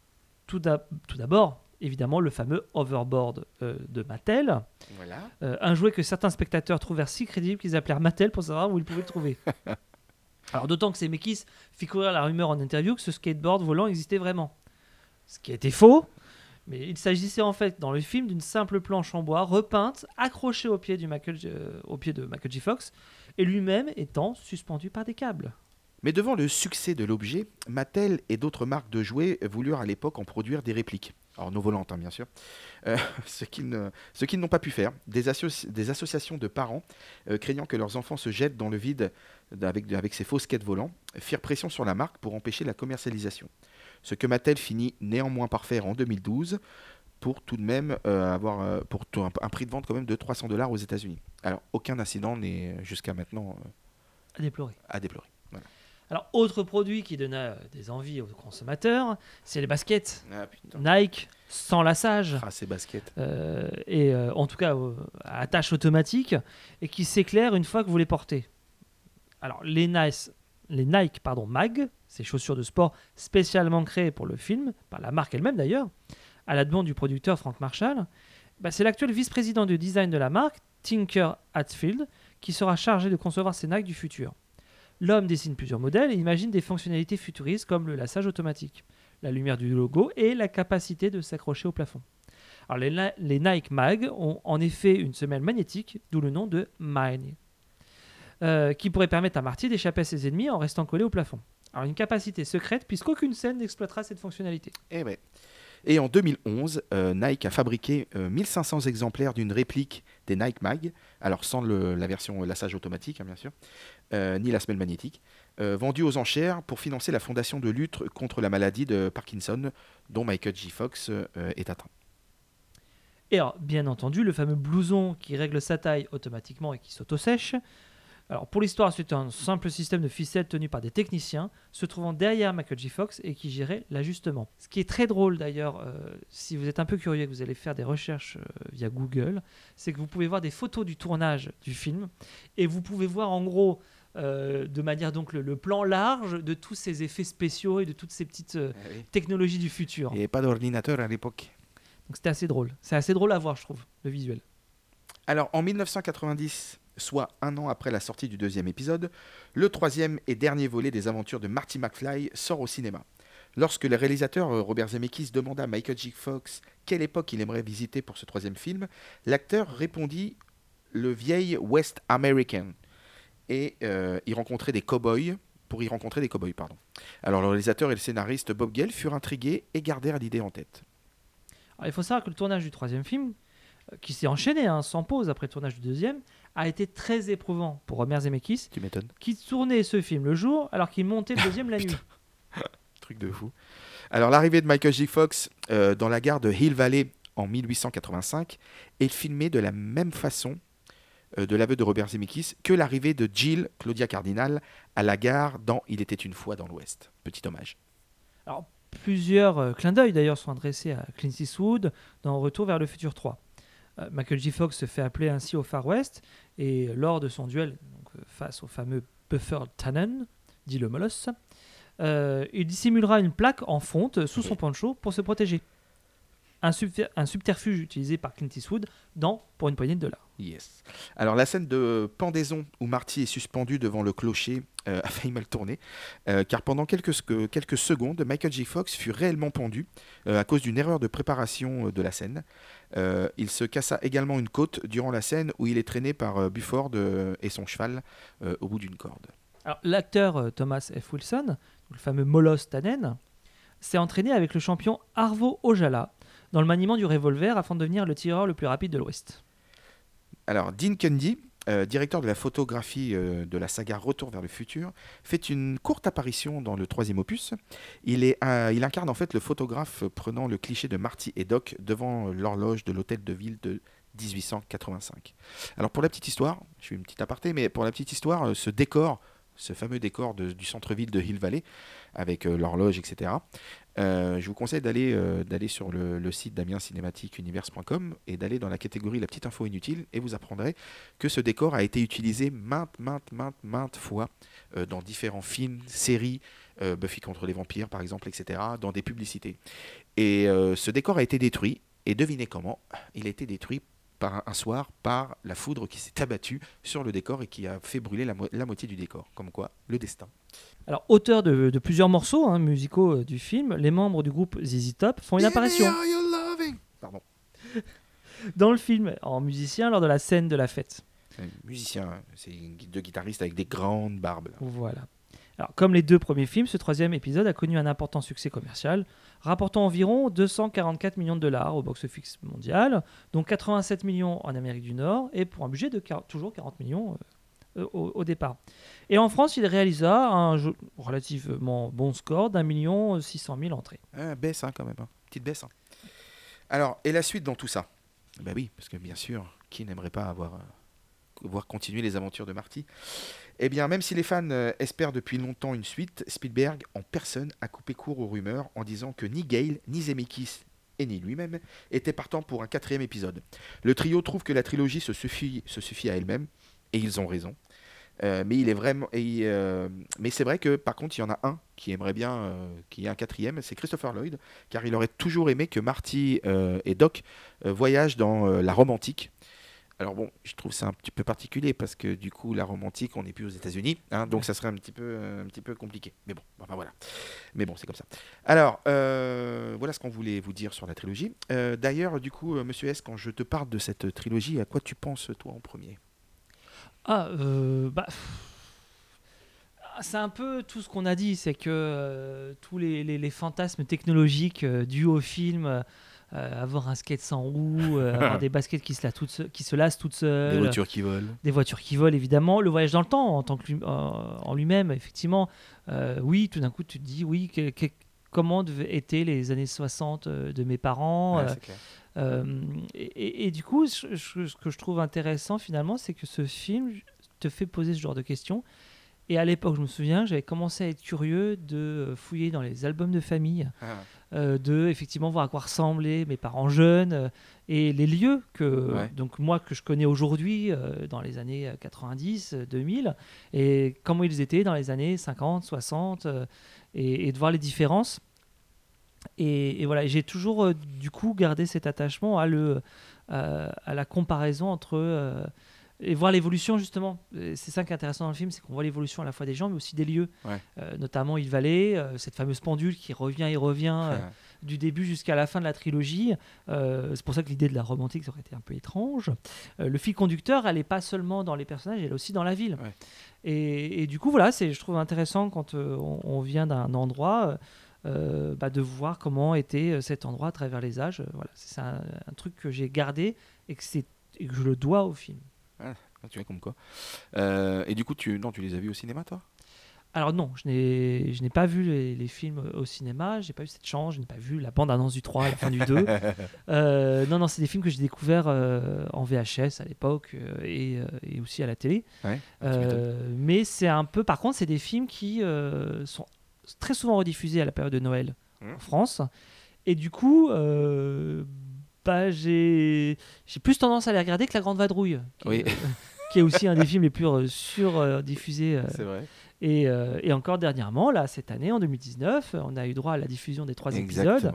Tout d'abord, évidemment, le fameux hoverboard euh, de Mattel, Voilà. Euh, un jouet que certains spectateurs trouvèrent si crédible qu'ils appelèrent Mattel pour savoir où ils pouvaient le trouver. Alors, d'autant que Zemeckis fit courir la rumeur en interview que ce skateboard volant existait vraiment. Ce qui était faux, mais il s'agissait en fait dans le film d'une simple planche en bois repeinte, accrochée au pied, du Michael, euh, au pied de Michael. Fox, et lui-même étant suspendu par des câbles. Mais devant le succès de l'objet, Mattel et d'autres marques de jouets voulurent à l'époque en produire des répliques. Alors non volantes, hein, bien sûr. Euh, ce qu'ils n'ont pas pu faire. Des, associ- des associations de parents, euh, craignant que leurs enfants se jettent dans le vide avec, avec ces faux skates volants, firent pression sur la marque pour empêcher la commercialisation. Ce que Mattel finit néanmoins par faire en 2012 pour tout de même euh, avoir euh, pour tout- un, un prix de vente quand même de 300 dollars aux États-Unis. Alors aucun incident n'est jusqu'à maintenant À déplorer. à déplorer. Alors, autre produit qui donna euh, des envies aux consommateurs, c'est les baskets. Ah. Nike, sans lassage. Ah ces baskets. euh, et euh, en tout cas euh, à attache automatique et qui s'éclairent une fois que vous les portez. Alors les Nice, les Nike pardon Mag, ces chaussures de sport spécialement créées pour le film par la marque elle-même d'ailleurs, à la demande du producteur Frank Marshall, bah, c'est l'actuel vice-président du design de la marque, Tinker Hatfield, qui sera chargé de concevoir ces Nike du futur. L'homme dessine plusieurs modèles et imagine des fonctionnalités futuristes comme le lassage automatique, la lumière du logo et la capacité de s'accrocher au plafond. Alors, les, Ni- les Nike Mag ont en effet une semelle magnétique, d'où le nom de Mine. euh, qui pourrait permettre à Marty d'échapper à ses ennemis en restant collé au plafond. Alors une capacité secrète puisqu'aucune scène n'exploitera cette fonctionnalité. Eh. Et en 2011, euh, Nike a fabriqué euh, 1500 exemplaires d'une réplique des Nike Mag, alors sans la version lassage automatique, hein, bien sûr, euh, ni la semelle magnétique, euh, vendue aux enchères pour financer la fondation de lutte contre la maladie de Parkinson, dont Michael J. Fox euh, est atteint. Et alors, bien entendu, le fameux blouson qui règle sa taille automatiquement et qui s'auto-sèche. Alors, pour l'histoire, c'est un simple système de ficelles tenu par des techniciens se trouvant derrière Michael J. Fox et qui gérait l'ajustement. Ce qui est très drôle d'ailleurs, euh, si vous êtes un peu curieux et que vous allez faire des recherches euh, via Google, c'est que vous pouvez voir des photos du tournage du film et vous pouvez voir en gros. Euh, de manière donc le, le plan large de tous ces effets spéciaux et de toutes ces petites euh, technologies du futur. Il n'y avait pas d'ordinateur à l'époque. Donc c'était assez drôle. C'est assez drôle à voir, je trouve, le visuel. Alors, en 1990, soit un an après la sortie du deuxième épisode, le troisième et dernier volet des aventures de Marty McFly sort au cinéma. Lorsque le réalisateur euh, Robert Zemeckis demanda à Michael J. Fox quelle époque il aimerait visiter pour ce troisième film, l'acteur répondit le vieil West American et euh, y rencontrer des cow-boys pour y rencontrer des cow-boys, pardon. Alors le réalisateur et le scénariste Bob Gale furent intrigués et gardèrent l'idée en tête. Alors, il faut savoir que le tournage du troisième film, euh, qui s'est enchaîné hein, sans pause après le tournage du deuxième, a été très éprouvant pour Robert Zemeckis, Tu m'étonnes. qui tournait ce film le jour alors qu'il montait le deuxième la nuit. Truc de fou. Alors l'arrivée de Michael J. Fox euh, dans la gare de Hill Valley en 1885 est filmée de la même façon de l'aveu de Robert Zemeckis que l'arrivée de Jill Claudia Cardinal à la gare dans Il était une fois dans l'Ouest. Petit hommage. Alors, plusieurs euh, clins d'œil d'ailleurs sont adressés à Clint Eastwood dans Retour vers le futur 3. Euh, Michael J. Fox se fait appeler ainsi au Far West et lors de son duel donc, euh, face au fameux Buffer Tannen, dit le molosse, euh, il dissimulera une plaque en fonte sous son poncho pour se protéger. Un, subter- un subterfuge utilisé par Clint Eastwood dans Pour une poignée de dollars. Yes. Alors la scène de pendaison où Marty est suspendu devant le clocher euh, a failli mal tourner, euh, car pendant quelques, sec- quelques secondes, Michael J. Fox fut réellement pendu euh, à cause d'une erreur de préparation euh, de la scène. Euh, il se cassa également une côte durant la scène où il est traîné par euh, Bufford euh, et son cheval euh, au bout d'une corde. Alors, l'acteur euh, Thomas F. Wilson, le fameux Moloss Tannen, s'est entraîné avec le champion Arvo Ojala dans le maniement du revolver afin de devenir le tireur le plus rapide de l'Ouest. Alors, Dean Cundy, euh, directeur de la photographie euh, de la saga Retour vers le futur, fait une courte apparition dans le troisième opus. Il, incarne en fait le photographe prenant le cliché de Marty et Doc devant l'horloge de l'hôtel de ville de 1885. Alors, pour la petite histoire, je fais une petite aparté, mais pour la petite histoire, euh, ce décor, ce fameux décor du centre-ville de Hill Valley, avec l'horloge, etc., je vous conseille d'aller euh, d'aller sur le, le site damiencinématiqueunivers.com et d'aller dans la catégorie La petite info inutile et vous apprendrez que ce décor a été utilisé maintes, maintes, maintes, maintes fois euh, dans différents films, séries, euh, Buffy contre les vampires par exemple, etc., dans des publicités. Et euh, ce décor a été détruit, et devinez comment, il a été détruit par un, soir par la foudre qui s'est abattue sur le décor et qui a fait brûler la, mo- la moitié du décor. Comme quoi, le destin. Alors, auteur de, de plusieurs morceaux hein, musicaux euh, du film, les membres du groupe ZZ Top font une apparition Pardon. dans le film en musicien lors de la scène de la fête. Un musicien, hein. c'est deux guitaristes avec des grandes barbes. là. Voilà. Comme les deux premiers films, ce troisième épisode a connu un important succès commercial, rapportant environ 244 millions de dollars au box-office mondial, dont 87 millions en Amérique du Nord, et pour un budget de toujours 40 millions euh, euh, au, départ. Et en France, il réalisa un relativement bon score d'un million 600 000 entrées. Ah, baisse hein, quand même, hein. petite baisse. hein. Alors, et la suite dans tout ça? Bah oui, parce que bien sûr, qui n'aimerait pas avoir, euh, voir continuer les aventures de Marty Eh bien, même si les fans euh, espèrent depuis longtemps une suite, Spielberg en personne a coupé court aux rumeurs en disant que ni Gale, ni Zemeckis et ni lui-même étaient partants pour un quatrième épisode. Le trio trouve que la trilogie se suffit, à elle-même, et ils ont raison. Euh, mais il est vraiment. et, euh, c'est vrai que par contre, il y en a un qui aimerait bien euh, qu'il un quatrième, c'est Christopher Lloyd, car il aurait toujours aimé que Marty et Doc voyagent dans la Rome antique. Alors bon, je trouve ça un petit peu particulier parce que du coup, la Rome antique, on n'est plus aux États-Unis, hein, donc ça serait un petit peu, euh, un petit peu compliqué. Mais bon, enfin voilà. Mais bon, c'est comme ça. Alors, euh, voilà ce qu'on voulait vous dire sur la trilogie. Euh, D'ailleurs, du coup, Monsieur S, quand je te parle de cette trilogie, à quoi tu penses toi en premier? Ah, euh, bah. pff, C'est un peu tout ce qu'on a dit, c'est que tous les, les- les fantasmes technologiques dus au film, euh, avoir un skate sans roue, euh, avoir des baskets qui se, la toutes se- qui se lassent toutes seules, Des voitures qui volent. des voitures qui volent évidemment, le voyage dans le temps en tant que en lui-même, effectivement. Euh, oui, tout d'un coup, tu te dis, oui, que- que- comment étaient les années 60 euh, de mes parents Ouais, c'est clair. et, et- et du coup, ce que je trouve intéressant finalement, c'est que ce film te fait poser ce genre de questions. Et à l'époque, je me souviens, j'avais commencé à être curieux de euh, fouiller dans les albums de famille, Ah. euh, de effectivement voir à quoi ressemblaient mes parents jeunes euh, et les lieux que Ouais. donc moi que je connais aujourd'hui euh, dans les années 90, euh, 2000 et comment ils étaient dans les années 50, 60 euh, et, et de voir les différences. Et, et voilà, j'ai toujours du coup gardé cet attachement à, le, à la comparaison entre. Et voir l'évolution justement. C'est ça qui est intéressant dans le film, c'est qu'on voit l'évolution à la fois des gens, mais aussi des lieux. Ouais. Euh, notamment Hill Valley, euh, cette fameuse pendule qui revient et revient euh, du début jusqu'à la fin de la trilogie. C'est pour ça que l'idée de la romantique ça aurait été un peu étrange. Le fil conducteur, elle n'est pas seulement dans les personnages, elle est aussi dans la ville. Ouais. Et, et du coup, voilà, c'est, je trouve intéressant quand on, on vient d'un endroit. bah, de voir comment était cet endroit à travers les âges. Voilà, c'est un, un truc que j'ai gardé et que, c'est, et que je le dois au film. Ah, tu vois comme quoi. Euh, et du coup, tu, non, tu les as vus au cinéma, toi? Alors non, je n'ai, je n'ai pas vu les, les films au cinéma, j'ai pas eu cette chance, je n'ai pas vu la bande-annonce du 3 à la fin du 2. Euh, non, non, c'est des films que j'ai découverts euh, en VHS à l'époque et, et aussi à la télé. Ouais. ah, mais c'est un peu, par contre, c'est des films qui sont très souvent rediffusés à la période de Noël Mhm. en France. Et du coup, bah, j'ai, j'ai plus tendance à les regarder que La Grande Vadrouille, qui, Oui. est, qui est aussi un des films les plus euh, sur-diffusés. C'est vrai. et, euh, et encore dernièrement, là, cette année, en 2019, on a eu droit à la diffusion des trois épisodes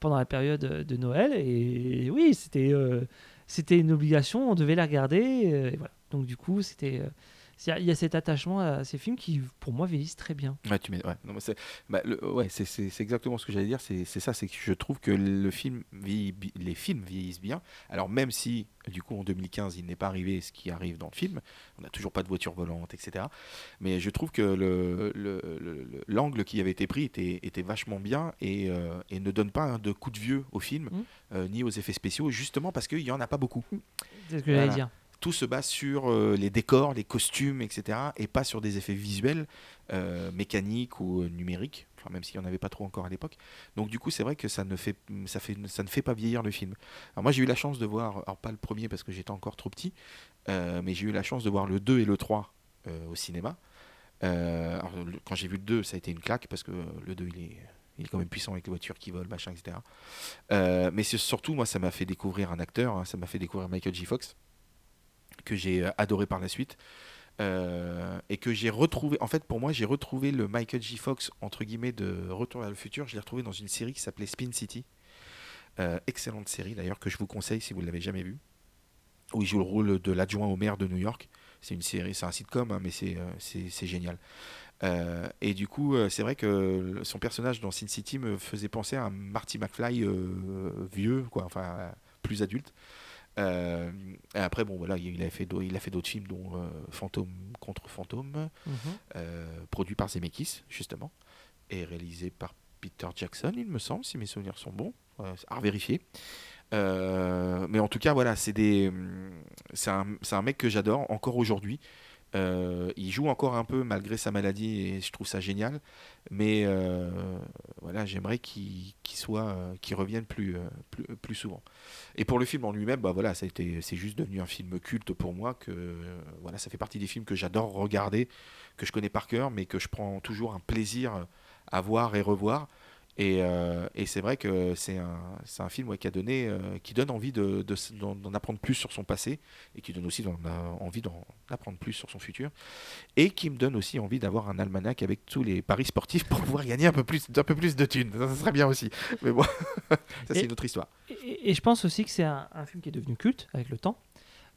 pendant la période euh, de Noël. Et oui, c'était euh, c'était une obligation, on devait la regarder. euh, et voilà. Donc du coup, c'était euh, c'est- il y a cet attachement à ces films qui, pour moi, vieillissent très bien. Ouais, tu mets, ouais, non, c'est, bah, le- ouais, c'est, c'est- c'est exactement ce que j'allais dire. C'est, c'est ça, c'est que je trouve que le film vieillit les films vieillissent bien. Alors même si, du coup, en 2015, il n'est pas arrivé ce qui arrive dans le film, on n'a toujours pas de voiture volante, etc. Mais je trouve que le, le- le- le- l'angle qui avait été pris était, était vachement bien et, euh, et ne donne pas de coup de vieux au film, Mhm. euh, ni aux effets spéciaux, justement parce qu'il n'y en a pas beaucoup. C'est ce que j'allais dire. Tout se base sur euh, les décors, les costumes, etc. et pas sur des effets visuels, euh, mécaniques ou euh, numériques, même s'il n'y en avait pas trop encore à l'époque. Donc du coup, c'est vrai que ça ne, fait, ça, ne fait pas vieillir le film. Alors moi, j'ai eu la chance de voir, alors pas le premier parce que j'étais encore trop petit, mais j'ai eu la chance de voir le 2 et le 3 euh, au cinéma. Alors, quand j'ai vu le 2, ça a été une claque parce que le 2, il est... Quand même puissant avec les voitures qui volent, machin, etc. Euh, mais surtout, moi, ça m'a fait découvrir un acteur, hein, ça m'a fait découvrir Michael J. Fox que j'ai euh, adoré par la suite. Euh, et que j'ai retrouvé, en fait pour moi j'ai retrouvé le Michael J. Fox entre guillemets de Retour vers le futur, je l'ai retrouvé dans une série qui s'appelait Spin City. Euh, excellente série d'ailleurs que je vous conseille si vous ne l'avez jamais vue. Où il joue le rôle de l'adjoint au maire de New York. C'est une série, c'est un sitcom, hein, mais c'est c'est- génial. Et du coup, c'est vrai que son personnage dans Sin City me faisait penser à un Marty McFly vieux, quoi, enfin plus adulte. Euh, et après, bon, voilà, il a fait, d'au- il a fait d'autres films, dont euh, Fantôme contre Fantôme, Mhm. euh, produit par Zemeckis, justement, et réalisé par Peter Jackson, il me semble, si mes souvenirs sont bons, à revérifier. Euh, mais en tout cas, voilà, c'est hum, un, c'est un mec que j'adore encore aujourd'hui. Euh, il joue encore un peu malgré sa maladie et je trouve ça génial. Mais euh, voilà, j'aimerais qu'il soit, euh, qu'il revienne plus, plus, plus souvent. Et pour le film en lui-même, bah voilà, c'est juste devenu un film culte pour moi. Que voilà, ça fait partie des films que j'adore regarder, que je connais par cœur, mais que je prends toujours un plaisir à voir et revoir. Et, euh, et c'est vrai que c'est un, film ouais, qui a donné, euh, qui donne envie de, de s- d'en, apprendre plus sur son passé et qui donne aussi euh, envie d'en apprendre plus sur son futur et qui me donne aussi envie d'avoir un almanach avec tous les paris sportifs pour pouvoir gagner un peu plus, un peu plus de thunes. Ça, ça serait bien aussi. Mais bon, ça c'est une autre histoire. Et, et je pense aussi que c'est un, un film qui est devenu culte avec le temps.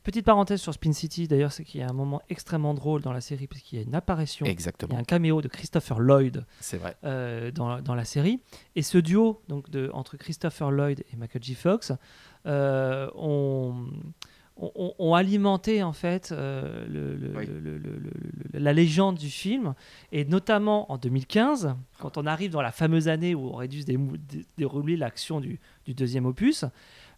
Petite parenthèse sur Spin City, d'ailleurs, c'est qu'il y a un moment extrêmement drôle dans la série, parce qu'il y a une apparition, il y a Exactement, un caméo de Christopher Lloyd vrai. euh, dans, dans la série. Et ce duo donc de, entre Christopher Lloyd et Michael J. Fox, euh, on, ont, ont- ont alimenté en fait euh, le- le- Oui. le- le- le- le- la légende du film et notamment en 2015 quand on arrive dans la fameuse année où aurait dû se dérouler l'action du, du deuxième opus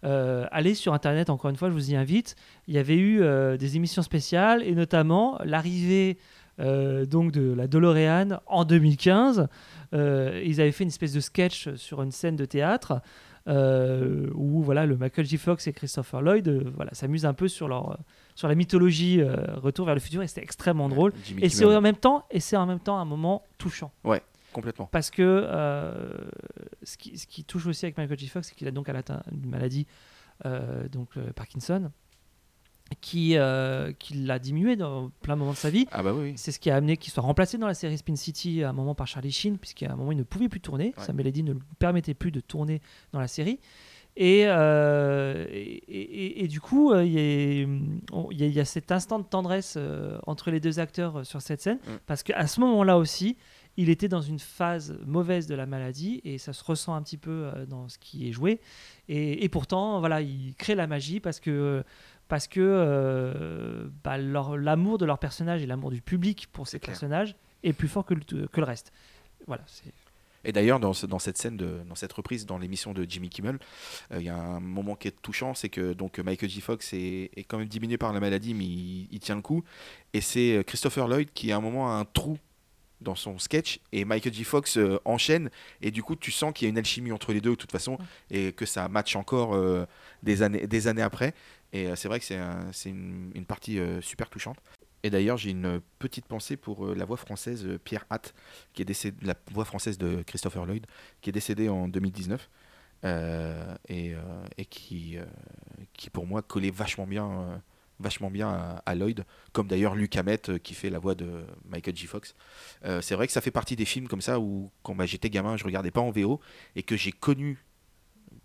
euh, allez sur internet encore une fois je vous y invite. Il y avait eu euh, des émissions spéciales et notamment l'arrivée euh, donc de la DeLorean en 2015 Euh, ils avaient fait une espèce de sketch sur une scène de théâtre où voilà le Michael J. Fox et Christopher Lloyd voilà s'amusent un peu sur leur sur la mythologie Retour vers le futur et c'était extrêmement drôle. Jimmy et c'est en même temps et c'est en même temps un moment touchant Complètement. parce que euh, ce, qui, ce qui touche aussi avec Michael J. Fox c'est qu'il a donc atteint une maladie euh, donc le Parkinson qui euh, qui l'a diminué dans plein de moments de sa vie Ah bah oui, c'est ce qui a amené qu'il soit remplacé dans la série Spin City à un moment par Charlie Sheen, puisqu'à un moment il ne pouvait plus tourner. Ouais. Sa maladie ne lui permettait plus de tourner dans la série. Et, euh, et, et- et du coup, euh, il y, y y a cet instant de tendresse euh, entre les deux acteurs euh, sur cette scène, Mm. parce qu'à ce moment-là aussi, il était dans une phase mauvaise de la maladie, et ça se ressent un petit peu euh, dans ce qui est joué. Et, et pourtant, voilà, il crée la magie parce que parce que euh, bah, l'amour de leur personnage et l'amour du public pour ces clair. personnages est plus fort que le, que le reste. Voilà, Et d'ailleurs, dans, ce- dans cette scène, de, dans cette reprise, dans l'émission de Jimmy Kimmel, euh, il y a un moment qui est touchant, c'est que donc Michael J. Fox est, est quand même diminué par la maladie, mais il, il tient le coup. Et c'est Christopher Lloyd qui à un moment a un trou dans son sketch et Michael J. Fox euh, enchaîne. Et du coup tu sens qu'il y a une alchimie entre les deux de toute façon et que ça match encore euh, des, années, des années après. Et euh, c'est vrai que c'est un- une, une partie super touchante. Et d'ailleurs j'ai une petite pensée pour la voix française Pierre Hatt qui est décédé, la voix française de Christopher Lloyd qui est décédé en 2019 euh, et, et qui, qui pour moi collait vachement bien vachement bien à, Lloyd comme d'ailleurs Luc Hamet euh, qui fait la voix de Michael J. Fox. Euh, c'est vrai que ça fait partie des films comme ça où quand bah, j'étais gamin, je regardais pas en VO et que j'ai connu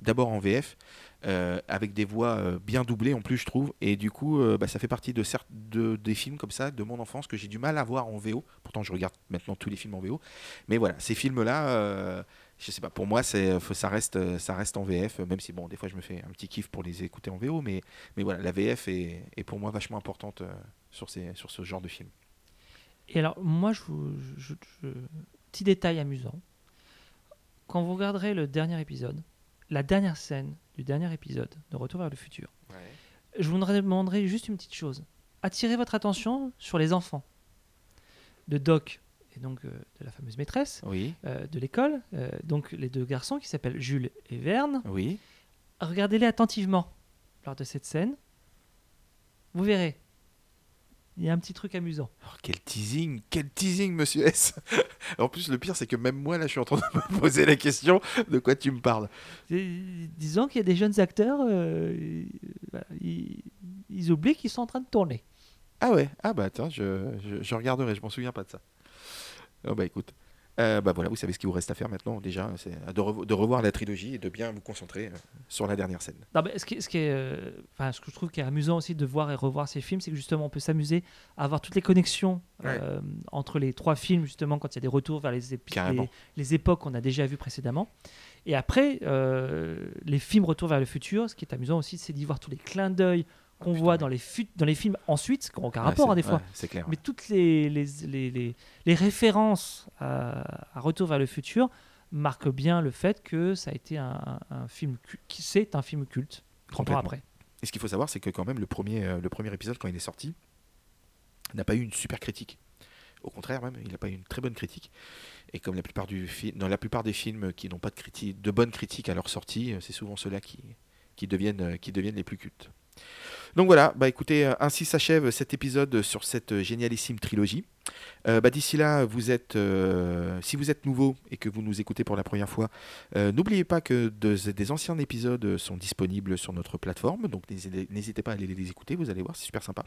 d'abord en VF euh, avec des voix bien doublées en plus je trouve. Et du coup bah, ça fait partie de, certes de des films comme ça de mon enfance que j'ai du mal à voir en VO pourtant je regarde maintenant tous les films en VO mais voilà ces films là je sais pas pour moi c'est faut- ça reste euh, ça reste en VF euh, même si bon des fois je me fais un petit kiff pour les écouter en VO mais mais voilà la VF est, est pour moi vachement importante euh, sur ces sur ce genre de film Et alors, moi, je vous. je- je- Petit détail amusant. Quand vous regarderez le dernier épisode, la dernière scène du dernier épisode de Retour vers le futur, je vous demanderai juste une petite chose. Attirez votre attention sur les enfants de Doc et donc euh, de la fameuse maîtresse oui euh, de l'école, euh, donc les deux garçons qui s'appellent Jules et Verne. oui Regardez-les attentivement lors de cette scène. Vous verrez. Il y a un petit truc amusant. Oh, quel teasing, quel teasing, monsieur S. en plus, le pire, c'est que même moi, là, je suis en train de me poser la question de quoi tu me parles. Disons qu'il y a des jeunes acteurs, ils- voilà, ils, ils oublient qu'ils sont en train de tourner. Ah ouais, ah bah attends, je, je, je regarderai, je m'en souviens pas de ça. Oh bah écoute. Euh, bah voilà, vous savez ce qu'il vous reste à faire maintenant déjà, c'est de, revo- de revoir la trilogie et de bien vous concentrer euh, sur la dernière scène. Non, mais ce, qui, ce, qui est, euh, ce que je trouve qui est amusant aussi de voir et revoir ces films, c'est que justement on peut s'amuser à avoir toutes les connexions Ouais. euh, entre les trois films, justement quand il y a des retours vers les, les, les époques qu'on a déjà vues précédemment. Et après, les films Retour vers le futur, ce qui est amusant aussi, c'est d'y voir tous les clins d'œil qu'on Ah, voit dans, les fut- dans les films ensuite, qui n'ont aucun rapport c'est- hein, des fois. ouais, clair. Mais toutes les, les, les, les, les références à, à Retour vers le futur marquent bien le fait que ça a été un, un film qui c'est un film culte 30 ans après. Et ce qu'il faut savoir, c'est que quand même, le premier, euh, le premier épisode, quand il est sorti, n'a pas eu une super critique. Au contraire, même, il n'a pas eu une très bonne critique. Et comme la plupart, du dans la plupart des films qui n'ont pas de, critique, de bonne critique à leur sortie, euh, c'est souvent ceux-là qui, qui, deviennent, euh, qui deviennent les plus cultes. Donc voilà, bah écoutez, euh, ainsi s'achève cet épisode sur cette euh, génialissime trilogie. Euh, bah, D'ici là, vous êtes, si vous êtes nouveau et que vous nous écoutez pour la première fois, n'oubliez pas que de- des anciens épisodes sont disponibles sur notre plateforme, donc n'hésitez pas à aller les écouter, vous allez voir, c'est super sympa.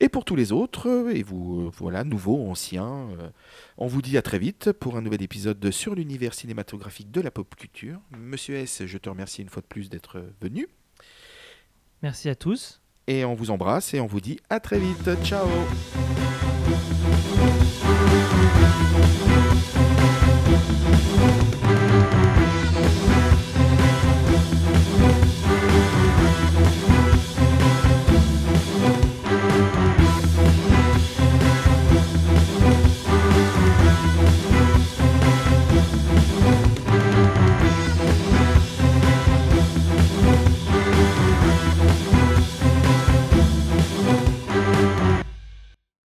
Et pour tous les autres, et vous, voilà, nouveaux, anciens, on vous dit à très vite pour un nouvel épisode de sur l'univers cinématographique de la pop culture. Monsieur S, je te remercie une fois de plus d'être venu, Merci à tous. et on vous embrasse et on vous dit à très vite. Ciao